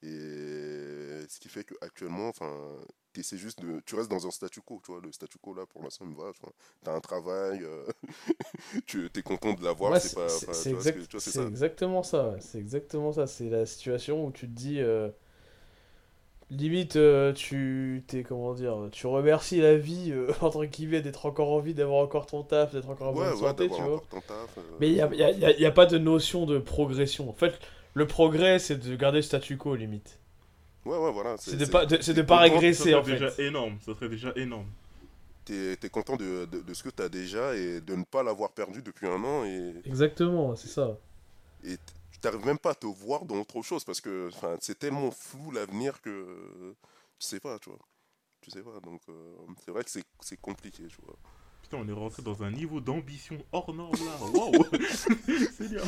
Et ce qui fait qu'actuellement, enfin, essaies juste de, tu restes dans un statu quo, tu vois. Le statu quo là, pour l'instant, il me va, tu vois. T'as un travail, euh, tu es content de l'avoir, Ouais, c'est c'est pas, c'est- c'est exact- c'est c'est exactement ça, ouais, c'est exactement ça. C'est la situation où tu te dis, euh, limite, euh, tu t'es comment dire, tu remercies la vie euh, entre guillemets d'être encore en vie, d'avoir encore ton taf, d'être encore en Ouais, bonne santé, tu vois. taf. euh, Mais il n'y a, y a- y a- y a pas de notion de progression. En fait, le progrès, c'est de garder le statu quo, limite. Ouais, ouais, voilà. C'est de pas, de- c'est de pas régresser, ça en serait fait. déjà énorme, ça serait déjà énorme. T'es es content de, de, de ce que t'as déjà et de ne pas l'avoir perdu depuis un an et, Exactement, c'est ça. et tu t'arrives même pas à te voir dans autre chose parce que enfin, c'est tellement flou l'avenir que euh, tu sais pas, tu vois. Tu sais pas, donc euh, c'est vrai que c'est c'est compliqué, tu vois. Putain, on est rentré dans un niveau d'ambition hors norme là. Waouh C'est bien.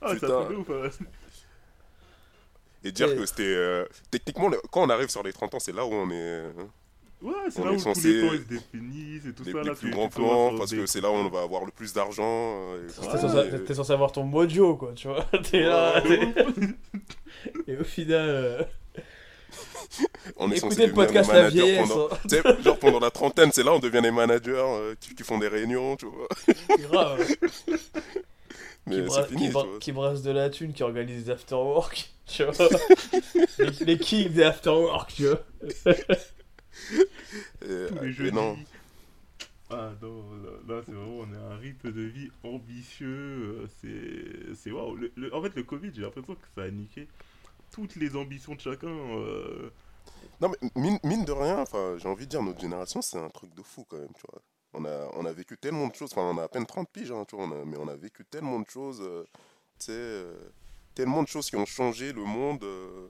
Ah, ça Putain. fait ouf. hein. Et dire que c'était. euh, techniquement, le- quand on arrive sur les 30 ans, c'est là où on est. euh, Ouais, c'est On là est où tous censé- les plans ils se définissent et tout les, ça. les là, plus grands plans, parce que des- c'est là où on va avoir le plus d'argent. euh, T'es censé, et- censé avoir ton mojo, quoi, tu vois. T'es là, Ouais. t'es- et au final, euh, on est censé écoutez le devenir podcast les La Vieillesse. pendant- hein. Tu sais, genre pendant la trentaine, c'est là où on devient les managers euh, qui, qui font des réunions, tu vois. Grave. Mais qui, bra- fini, qui, tu bra- vois. qui brasse de la thune, qui organise des afterwork, tu vois. les, les kings des afterwork, tu vois. Et, tous les et jeudis. non, Ah non, là, là, c'est vraiment, on est à un rythme de vie ambitieux. euh, C'est. c'est waouh. Le- le- En fait, le Covid, j'ai l'impression que ça a niqué toutes les ambitions de chacun. euh, non mais mine, mine de rien, enfin, j'ai envie de dire, notre génération, c'est un truc de fou quand même, tu vois. On a, on a vécu tellement de choses, enfin, on a à peine 30 piges, hein, tu vois, on a- mais on a vécu tellement de choses, euh, tu sais, euh, tellement de choses qui ont changé le monde euh,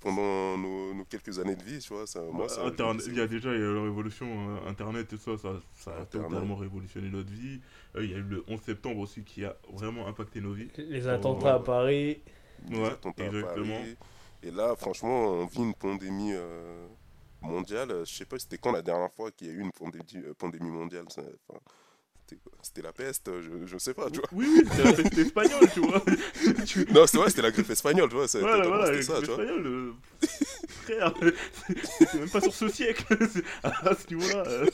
pendant nos, nos quelques années de vie, tu vois. Ça, moi, ça, Interne- c'est- Il y a déjà il y a la révolution euh, Internet, tout ça, ça, ça a Internet. totalement révolutionné notre vie. Euh, il y a eu le 11 septembre aussi qui a vraiment impacté nos vies. Les attentats à Paris. des Ouais, attentats à exactement. Paris. Et là, franchement, on vit une pandémie euh, mondiale. Je sais pas, c'était quand la dernière fois qu'il y a eu une pandémie, euh, pandémie mondiale ça- C'était la peste, je, je sais pas, tu vois. Oui, oui, c'était la peste espagnole, tu vois. Non, c'est vrai, c'était la grippe espagnole, tu vois. Voilà, voilà, la ça, espagnole, euh, frère, c'est même pas sur ce siècle, à ce niveau-là. euh.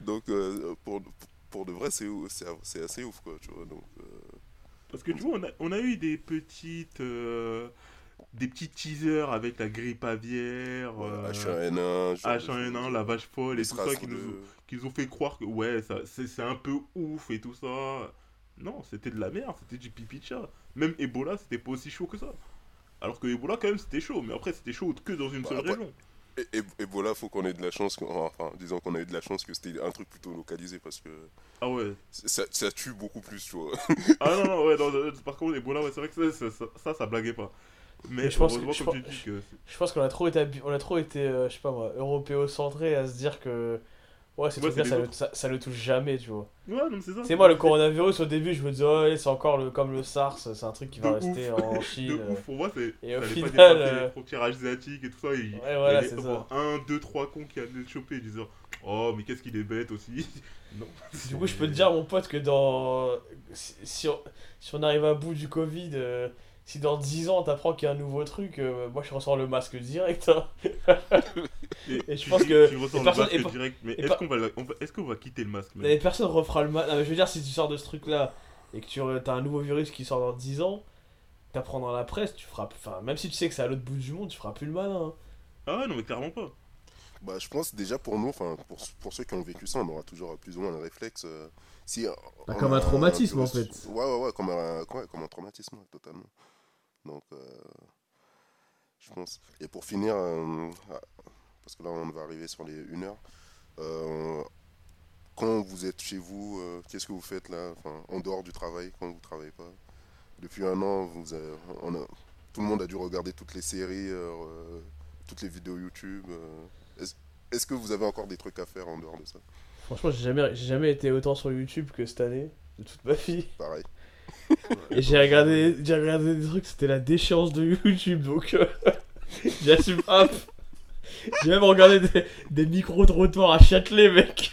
Donc, euh, pour, pour de vrai, c'est assez ouf, quoi, tu vois. Donc, euh, Parce que tu vois, on a, on a eu des petites. Euh, des petits teasers avec la grippe aviaire, euh, H1N1, ce genre de H1N1, choses. la vache folle et tout ça, qui nous, de- ont- qui nous ont fait croire que ouais, ça, c'est, un peu ouf et tout ça. Non, c'était de la merde, c'était du pipi de chat. Même Ebola, c'était pas aussi chaud que ça. Alors que Ebola, quand même, c'était chaud, mais après, c'était chaud que dans une Bah, seule après- région. Et, et, Ebola, faut qu'on ait de la chance, que- enfin, disons qu'on a eu de la chance que c'était un truc plutôt localisé parce que Ah ouais. ça, ça tue beaucoup plus, tu vois. Ah non, non, ouais, non, euh, par contre, Ebola, ouais, c'est vrai que ça, ça, ça, ça, ça blaguait pas. Mais, Mais je pense que- je pense- que. Je pense qu'on a trop été, on a trop été euh, je sais pas moi, européocentré à se dire que. Ouais, ces Ouais, trucs-là, ça, ça, ça le touche jamais, tu vois. Ouais, c'est ça. C'est moi, le coronavirus, au début, je me disais, oh, c'est encore le, comme le SARS, c'est un truc qui va De rester ouf. en De Chine. euh. ouf, pour moi, c'est. Et au ça final, pas euh, les frontières asiatiques et tout ça. Il, Ouais, voilà, il y c'est ça. Un, deux, trois cons qui allaient le choper disant Oh, mais qu'est-ce qu'il est bête aussi. non. Du coup, je peux te dire, mon pote, que dans. Si, si on, si on arrive à bout du Covid, euh, si dans 10 ans t'apprends qu'il y a un nouveau truc, euh, moi je ressors le masque direct. hein. Et je pense que- Tu ressens et le personne- masque direct. Mais est-ce qu'on va, est-ce qu'on va quitter le masque même Mais personne refera le masque. Non, mais je veux dire, si tu sors de ce truc-là et que tu as un nouveau virus qui sort dans 10 ans, t'apprends dans la presse, tu feras. Enfin, même si tu sais que c'est à l'autre bout du monde, tu feras plus le malin. hein. Ah ouais, non, mais clairement pas. Bah, je pense déjà pour nous, enfin pour, pour ceux qui ont vécu ça, on aura toujours plus ou moins le réflexe. euh, si, euh, Bah, comme un traumatisme, en virus- fait. Ouais, ouais, ouais, comme un, ouais, comme un traumatisme, totalement. Donc, euh, je pense. Et pour finir, euh, ah, parce que là on va arriver sur les 1 heure, euh, quand vous êtes chez vous, qu'est-ce que vous faites là, enfin, en dehors du travail, quand vous travaillez pas? Depuis un an, vous avez- on a, tout le monde a dû regarder toutes les séries, toutes les vidéos YouTube. est-ce- est-ce que vous avez encore des trucs à faire en dehors de ça? Franchement, j'ai jamais, j'ai jamais été autant sur YouTube que cette année, de toute ma vie. Pareil. J'ai regardé, j'ai regardé des trucs, c'était la déchéance de YouTube, donc euh, j'assume pas. J'ai même regardé des, des micro-trottoirs à Châtelet, mec.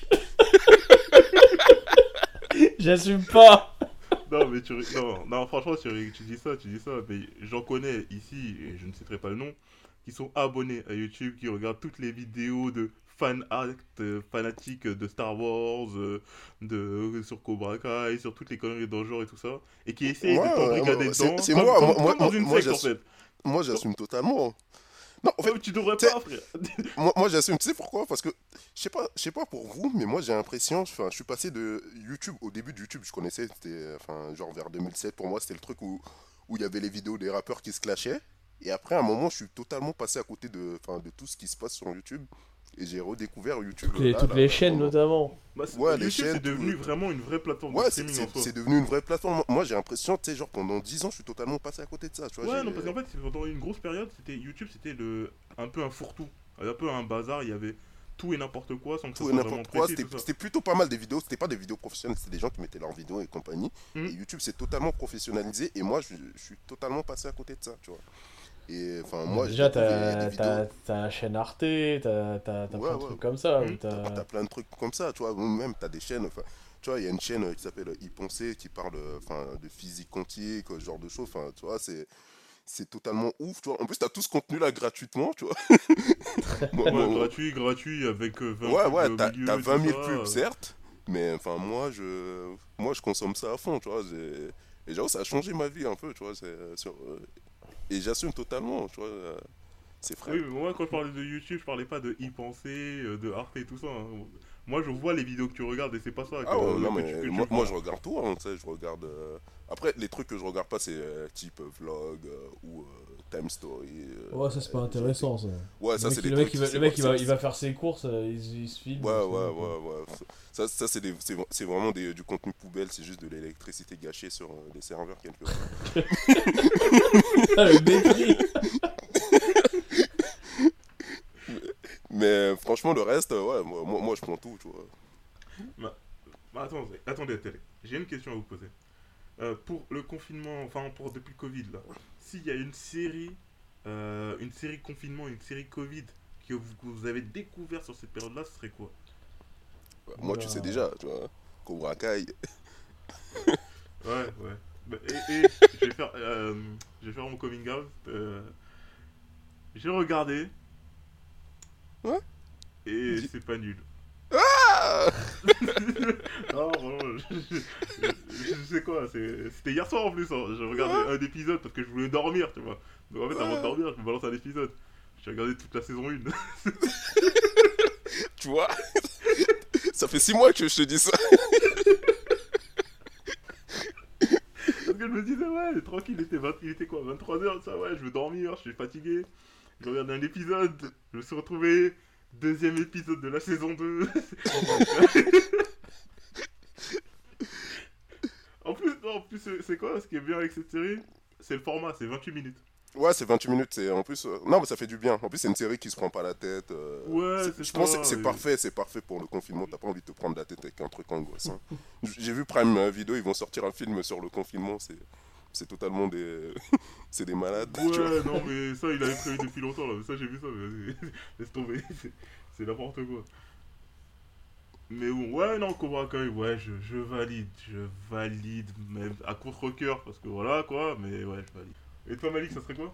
j'assume pas. Non, mais tu. Non, non franchement, tu, tu dis ça, tu dis ça. Mais j'en connais ici, et je ne citerai pas le nom, qui sont abonnés à YouTube, qui regardent toutes les vidéos de fan art euh, fanatiques de Star Wars, euh, de, sur Cobra Kai, sur toutes les conneries dans le genre et tout ça, et qui essayent Ouais, de t'embrigader dedans. c'est moi, comme- moi- dans moi- une moi, secte, en j'assume. fait. Moi, j'assume totalement. Non, en fait, Ouais, tu devrais pas, frère. moi, moi, j'assume. Tu sais pourquoi? Parce que je sais pas, je sais pas pour vous, mais moi j'ai l'impression, enfin, je suis passé de YouTube au début de YouTube, je connaissais, c'était, enfin, genre vers 2007. Pour moi, c'était le truc où où il y avait les vidéos des rappeurs qui se clashaient. Et après, à un moment, je suis totalement passé à côté de, enfin, de tout ce qui se passe sur YouTube. Et j'ai redécouvert YouTube. Toutes les, là, toutes là, les chaînes, vraiment. notamment. Bah, c'est- Ouais, les YouTube, c'est chaînes, devenu tout- vraiment une vraie plateforme Ouais, de c'est streaming c'est- c'est devenu une vraie plateforme. Moi, j'ai l'impression, tu sais, genre pendant 10 ans, je suis totalement passé à côté de ça. Tu vois, Ouais, j'ai- non, parce qu'en fait, c'est pendant une grosse période, c'était YouTube, c'était le un peu un fourre-tout, un peu un bazar. Il y avait tout et n'importe quoi sans que tout ça et soit n'importe vraiment quoi. précis, C'était tout ça. c'était plutôt pas mal des vidéos. C'était pas des vidéos professionnelles, c'était des gens qui mettaient leurs vidéos et compagnie. Mhm. Et YouTube, c'est totalement professionnalisé. Et moi, je, je suis totalement passé à côté de ça, tu vois. Et enfin, moi, Déjà, t'as vidéos. t'as la chaîne Arte, t'as t'as- t'as Ouais, plein de ouais. trucs comme ça. Mm. où t'as- plein de trucs comme ça, tu vois. Ou Même, t'as des chaînes. Enfin, tu vois, il y a une chaîne euh, qui s'appelle Y Penser qui parle euh, enfin, de physique quantique, ce genre de choses. Enfin, tu vois, c'est. C'est totalement ouf, tu vois. En plus, t'as tout ce contenu-là gratuitement, tu vois. Moi- Ouais, moi- gratuit, gratuit, avec euh, 20 Ouais, pubs ouais, t'as milieu t'as et 20 000 tout ça, pubs, euh. certes, mais enfin, moi, je, moi, je consomme ça à fond, tu vois. Et ça a changé ma vie un peu, tu vois. c'est- sur- euh, Et j'assume totalement, tu vois. euh, C'est frais. Oui, mais moi, quand je parlais de YouTube, je parlais pas de y penser, euh, de Arte et tout ça. hein. Moi, je vois les vidéos que tu regardes et c'est pas ça. Ah ouais, non, mais tu- moi, je regarde tout, hein, tu sais, je regarde... euh, Après, les trucs que je regarde pas, c'est euh, type euh, vlog euh, ou euh, time story. euh, Ouais, ça c'est pas intéressant ça. Ouais, ça, le c'est mec, des le mec, trucs il va, c'est le mec, il va, c'est- il va faire ses courses, euh, il, il se filme. Ouais, ouais, ouais, ouais. Ça, ça c'est des- c'est c'est vraiment des- du contenu poubelle, c'est juste de l'électricité gâchée sur euh, des serveurs quelque part. Ah, le mépris. Mais franchement, le reste, ouais, moi, moi, moi, je prends tout, tu vois. Bah, attendez, attendez, attendez. J'ai une question à vous poser. Euh, pour le confinement, enfin pour depuis le Covid là, s'il y a une série, euh, une série confinement, une série Covid que vous, que vous avez découvert sur cette période-là, ce serait quoi? Moi, tu sais déjà, tu vois. Cobra Kai. Ouais, ouais. Bah, et, et je, vais faire, euh, je vais faire mon coming out. euh, j'ai regardé. Ouais. Et c'est pas nul. Ah non, vraiment, je, je- je- je sais quoi, c'était hier soir en plus. hein. J'ai regardé un épisode parce que je voulais dormir, tu vois. Donc en fait, avant de dormir, je me balance un épisode. J'ai regardé toute la saison 1. tu vois? Ça fait 6 mois que je te dis ça. Parce que je me disais, ouais, tranquille, il était, 20 il était quoi 23h, ça, ouais, je veux dormir, je suis fatigué. je regarde un épisode, je me suis retrouvé deuxième épisode de la saison 2. en plus, non, en plus c'est- quoi ce qui est bien avec cette série? C'est le format, c'est 28 minutes. Ouais, c'est 28 minutes. C'est en plus. euh, Non, mais ça fait du bien. En plus, c'est une série qui se prend pas la tête. euh, Ouais, Je pense que c'est parfait. C'est parfait pour le confinement. T'as pas envie de te prendre la tête avec un truc angoissant. J'ai vu Prime Video. Ils vont sortir un film sur le confinement. C'est. C'est totalement des. c'est des malades. tu vois. Ouais, non, mais ça, il avait prévu depuis longtemps, là. Ça, j'ai vu ça, mais laisse tomber. C'est- n'importe quoi. Mais bon, ouais, non, Cobra Kai, ouais, je, je valide. Je valide, même à contre-coeur, parce que voilà, quoi, mais ouais, je valide. Et toi, Malik, ça serait quoi?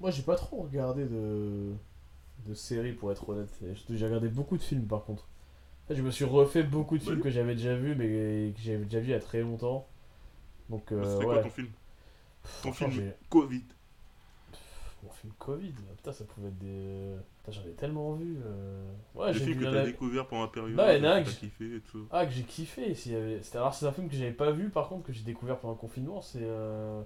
Moi, j'ai pas trop regardé de, de séries, pour être honnête. J'ai regardé beaucoup de films, par contre. Je me suis refait beaucoup de films Vas-y. que j'avais déjà vus, mais que j'avais déjà vus il y a très longtemps. Donc, euh, ouais. quoi ton film? Ton film j'ai- Covid. Mon film Covid, putain, ça pouvait être des. Putain, j'en ai tellement vu. euh. Ouais, j'ai film vu que t'as découvert pendant la période, Bah, a un que t'as kiffé et tout. Ah, que j'ai kiffé. s'il y avait- c'était- Alors, c'est un film que j'avais pas vu, par contre, que j'ai découvert pendant le confinement. C'est euh,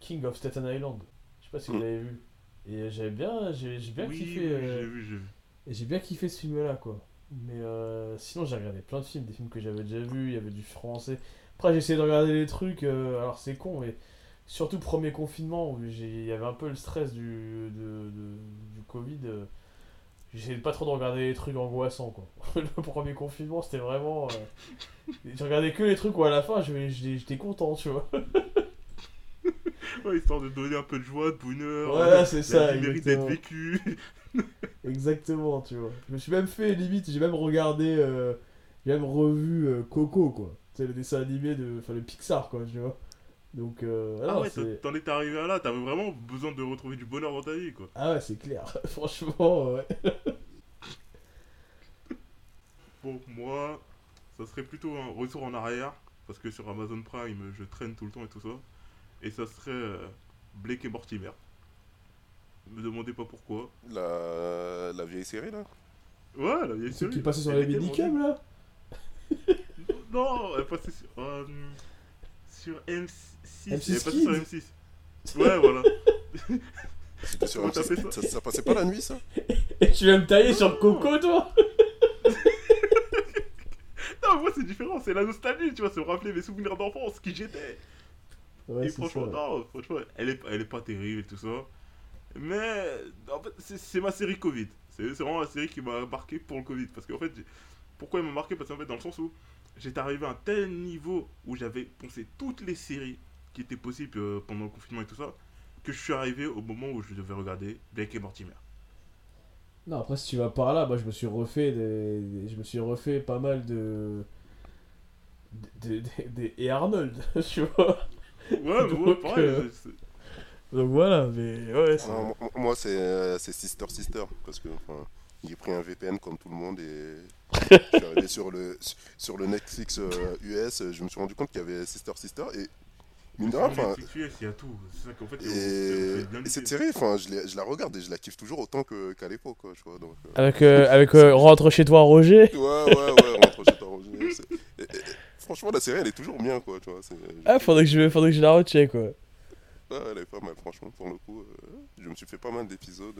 King of Staten Island. Je sais pas si vous Mm. l'avez vu. Et j'avais bien, j'ai j'ai bien oui, kiffé. oui, euh, j'ai vu, j'ai vu. Et j'ai bien kiffé ce film-là, quoi. Mais euh, sinon, j'ai regardé plein de films, des films que j'avais déjà vus, il y avait du français. Après, j'ai essayé de regarder des trucs, euh, alors c'est con, mais surtout premier confinement, où j'ai- il y avait un peu le stress du, de, de- du Covid. euh, J'essayais pas trop de regarder les trucs angoissants, quoi. le premier confinement, c'était vraiment... euh, J'ai regardé que les trucs où à la fin, je- je- j'étais content, tu vois. Ouais, histoire de donner un peu de joie, de bonheur. Euh, c'est ça, mérite d'être vécue. Exactement, tu vois. Je me suis même fait, limite, j'ai même regardé, euh, j'ai même revu Coco, quoi. C'est le dessin animé de, enfin le Pixar, quoi, tu vois. Donc, euh, Ah non, ouais, t'en étais arrivé à là, t'avais vraiment besoin de retrouver du bonheur dans ta vie, quoi. ah ouais, c'est clair. Franchement, ouais. Bon, moi, ça serait plutôt un retour en arrière, parce que sur Amazon Prime, je traîne tout le temps et tout ça. Et ça serait euh, Blake et Mortimer. Me demandez pas pourquoi. La... la vieille série là? Ouais, la vieille série. qui passait sur était minicums, là? Non, elle passait sur, euh, sur M6. M6 elle passait sur Kids. M6. Ouais, voilà. C'était sur Comment t'as M6. fait ça ça, ça passait pas la nuit ça? Et tu vas me tailler Non. sur Coco, toi? Non, moi c'est différent, c'est la nostalgie, tu vois, c'est me rappeler mes souvenirs d'enfance, qui j'étais. Ouais, et c'est franchement, ça. non, franchement, elle est, elle est pas terrible et tout ça. Mais en fait, c'est- ma série Covid. C'est vraiment la série qui m'a marqué pour le Covid. Parce qu'en fait, pourquoi elle m'a marqué? Parce qu'en fait, dans le sens où j'étais arrivé à un tel niveau où j'avais pensé toutes les séries qui étaient possibles euh, pendant le confinement et tout ça, que je suis arrivé au moment où je devais regarder Blake et Mortimer. Non, après, si tu vas par là, moi, je me suis refait des... des- Je me suis refait pas mal de... Des... des- des- Et Arnold, tu vois. Ouais, mais ouais, Donc, pareil. euh, c'est- c'est- Donc voilà, mais ouais, c'est... Moi- Moi, c'est euh, c'est Sister Sister. Parce que enfin, j'ai pris un VPN comme tout le monde et je suis arrivé sur le, sur le Netflix euh, US. Je me suis rendu compte qu'il y avait Sister Sister. Et mine de rien, il y a tout. C'est ça qu'en fait, on- Et, cette série, enfin, je, la regarde et je la kiffe toujours autant que- qu'à l'époque, quoi, tu vois. Donc, euh, Avec, euh, avec euh, Rentre chez toi, Roger. ouais, ouais, ouais, rentre chez toi, Roger, c'est- et- et- Franchement, la série, elle est toujours bien, quoi, tu vois. Ah, faudrait que je, faudrait que je la recheck, quoi. Ouais, elle est pas mal, franchement, pour le coup. euh, je me suis fait pas mal d'épisodes.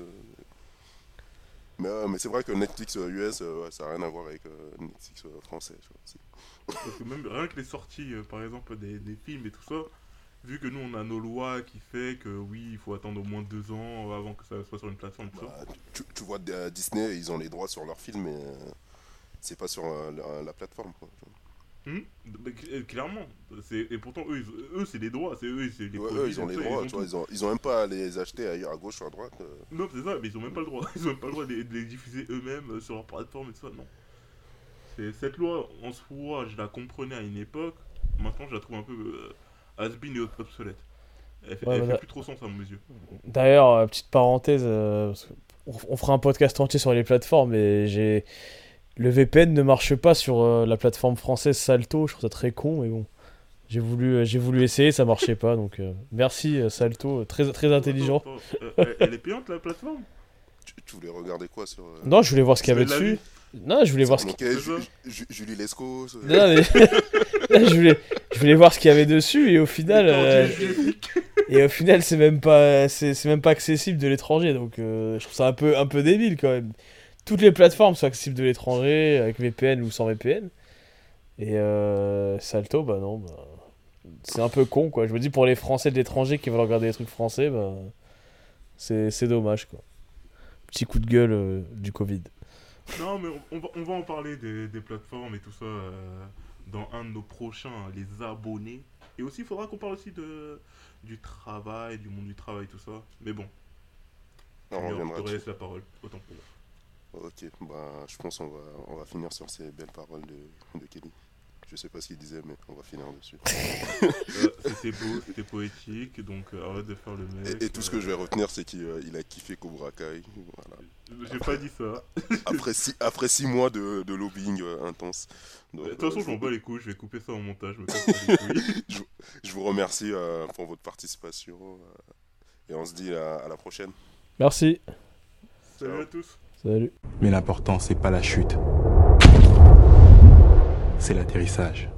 Euh, mais, euh, mais c'est vrai que Netflix euh, US, euh, ouais, ça n'a rien à voir avec euh, Netflix euh, français, vois. Parce que même rien que les sorties, euh, par exemple, des, des films et tout ça, vu que nous on a nos lois qui fait que oui, il faut attendre au moins deux ans avant que ça soit sur une plateforme. Bah, tu, tu vois, euh, Disney, ils ont les droits sur leurs films, mais euh, c'est pas sur euh, la, la plateforme, quoi. Bah, cl- euh, clairement. Et pourtant, eux, ils- eux c'est les droits. C'est eux, c'est les Ouais, produits, eux, ils ont les ça, droits, ont tu vois. tout. Ils ont, ils ont même pas à les acheter ailleurs, à gauche ou à droite. euh. Non, c'est ça, mais ils ont même pas le droit. Ils ont même pas le droit de les, de les diffuser eux-mêmes euh, sur leur plateforme et tout ça. Non. Cette loi, en soi, je la comprenais à une époque. Maintenant, je la trouve un peu euh, has-been et obsolète. Elle fait, Ouais, elle voilà. fait plus trop sens à mes yeux. D'ailleurs, petite parenthèse, euh, on, on fera un podcast entier sur les plateformes, et j'ai. Le VPN ne marche pas sur euh, la plateforme française Salto, je trouve ça très con, mais bon. J'ai voulu, euh, j'ai voulu essayer, ça marchait pas, donc euh, merci Salto, très, très intelligent. Attends, attends, euh, elle, est payante la plateforme? Tu, tu voulais regarder quoi sur. euh, Non, je voulais voir ce qu'il y avait dessus. Non, je voulais voir ce qu'il ça. Ju- Julie Lescaut. Non, mais- je voulais, je voulais voir ce qu'il y avait dessus et au final, euh, Et au final, c'est même pas, c'est c'est même pas accessible de l'étranger. Donc, euh, je trouve ça un peu, un peu débile quand même. Toutes les plateformes sont accessibles de l'étranger, avec VPN ou sans VPN. Et euh, Salto, bah non, bah, c'est un peu con quoi. Je me dis pour les Français de l'étranger qui veulent regarder des trucs français, bah, c'est c'est dommage quoi. Petit coup de gueule euh, du Covid. Non, mais on, on va, on va en parler des, des plateformes et tout ça euh, dans un de nos prochains, les abonnés. Et aussi, il faudra qu'on parle aussi de, du travail, du monde du travail, tout ça. Mais bon, On je te laisse la parole, autant pour moi. Ok, bah, je pense qu'on va, on va finir sur ces belles paroles de, de Kelly. Je sais pas ce qu'il disait, mais on va finir dessus. Euh, c'était beau, c'était poétique, donc euh, arrête de faire le mec. Et, et tout ce que je vais retenir, c'est qu'il euh, il a kiffé Cobra Kai. Voilà. euh, J'ai pas dit ça. Après, six, après six mois de, de lobbying euh, intense. Donc, De toute euh, façon, je je m'en bats les couilles, je vais couper ça en montage. Je. Je vous remercie euh, pour votre participation. euh, et on se dit à- à la prochaine. Merci. Salut à tous. Salut. Mais l'important, c'est pas la chute. C'est l'atterrissage.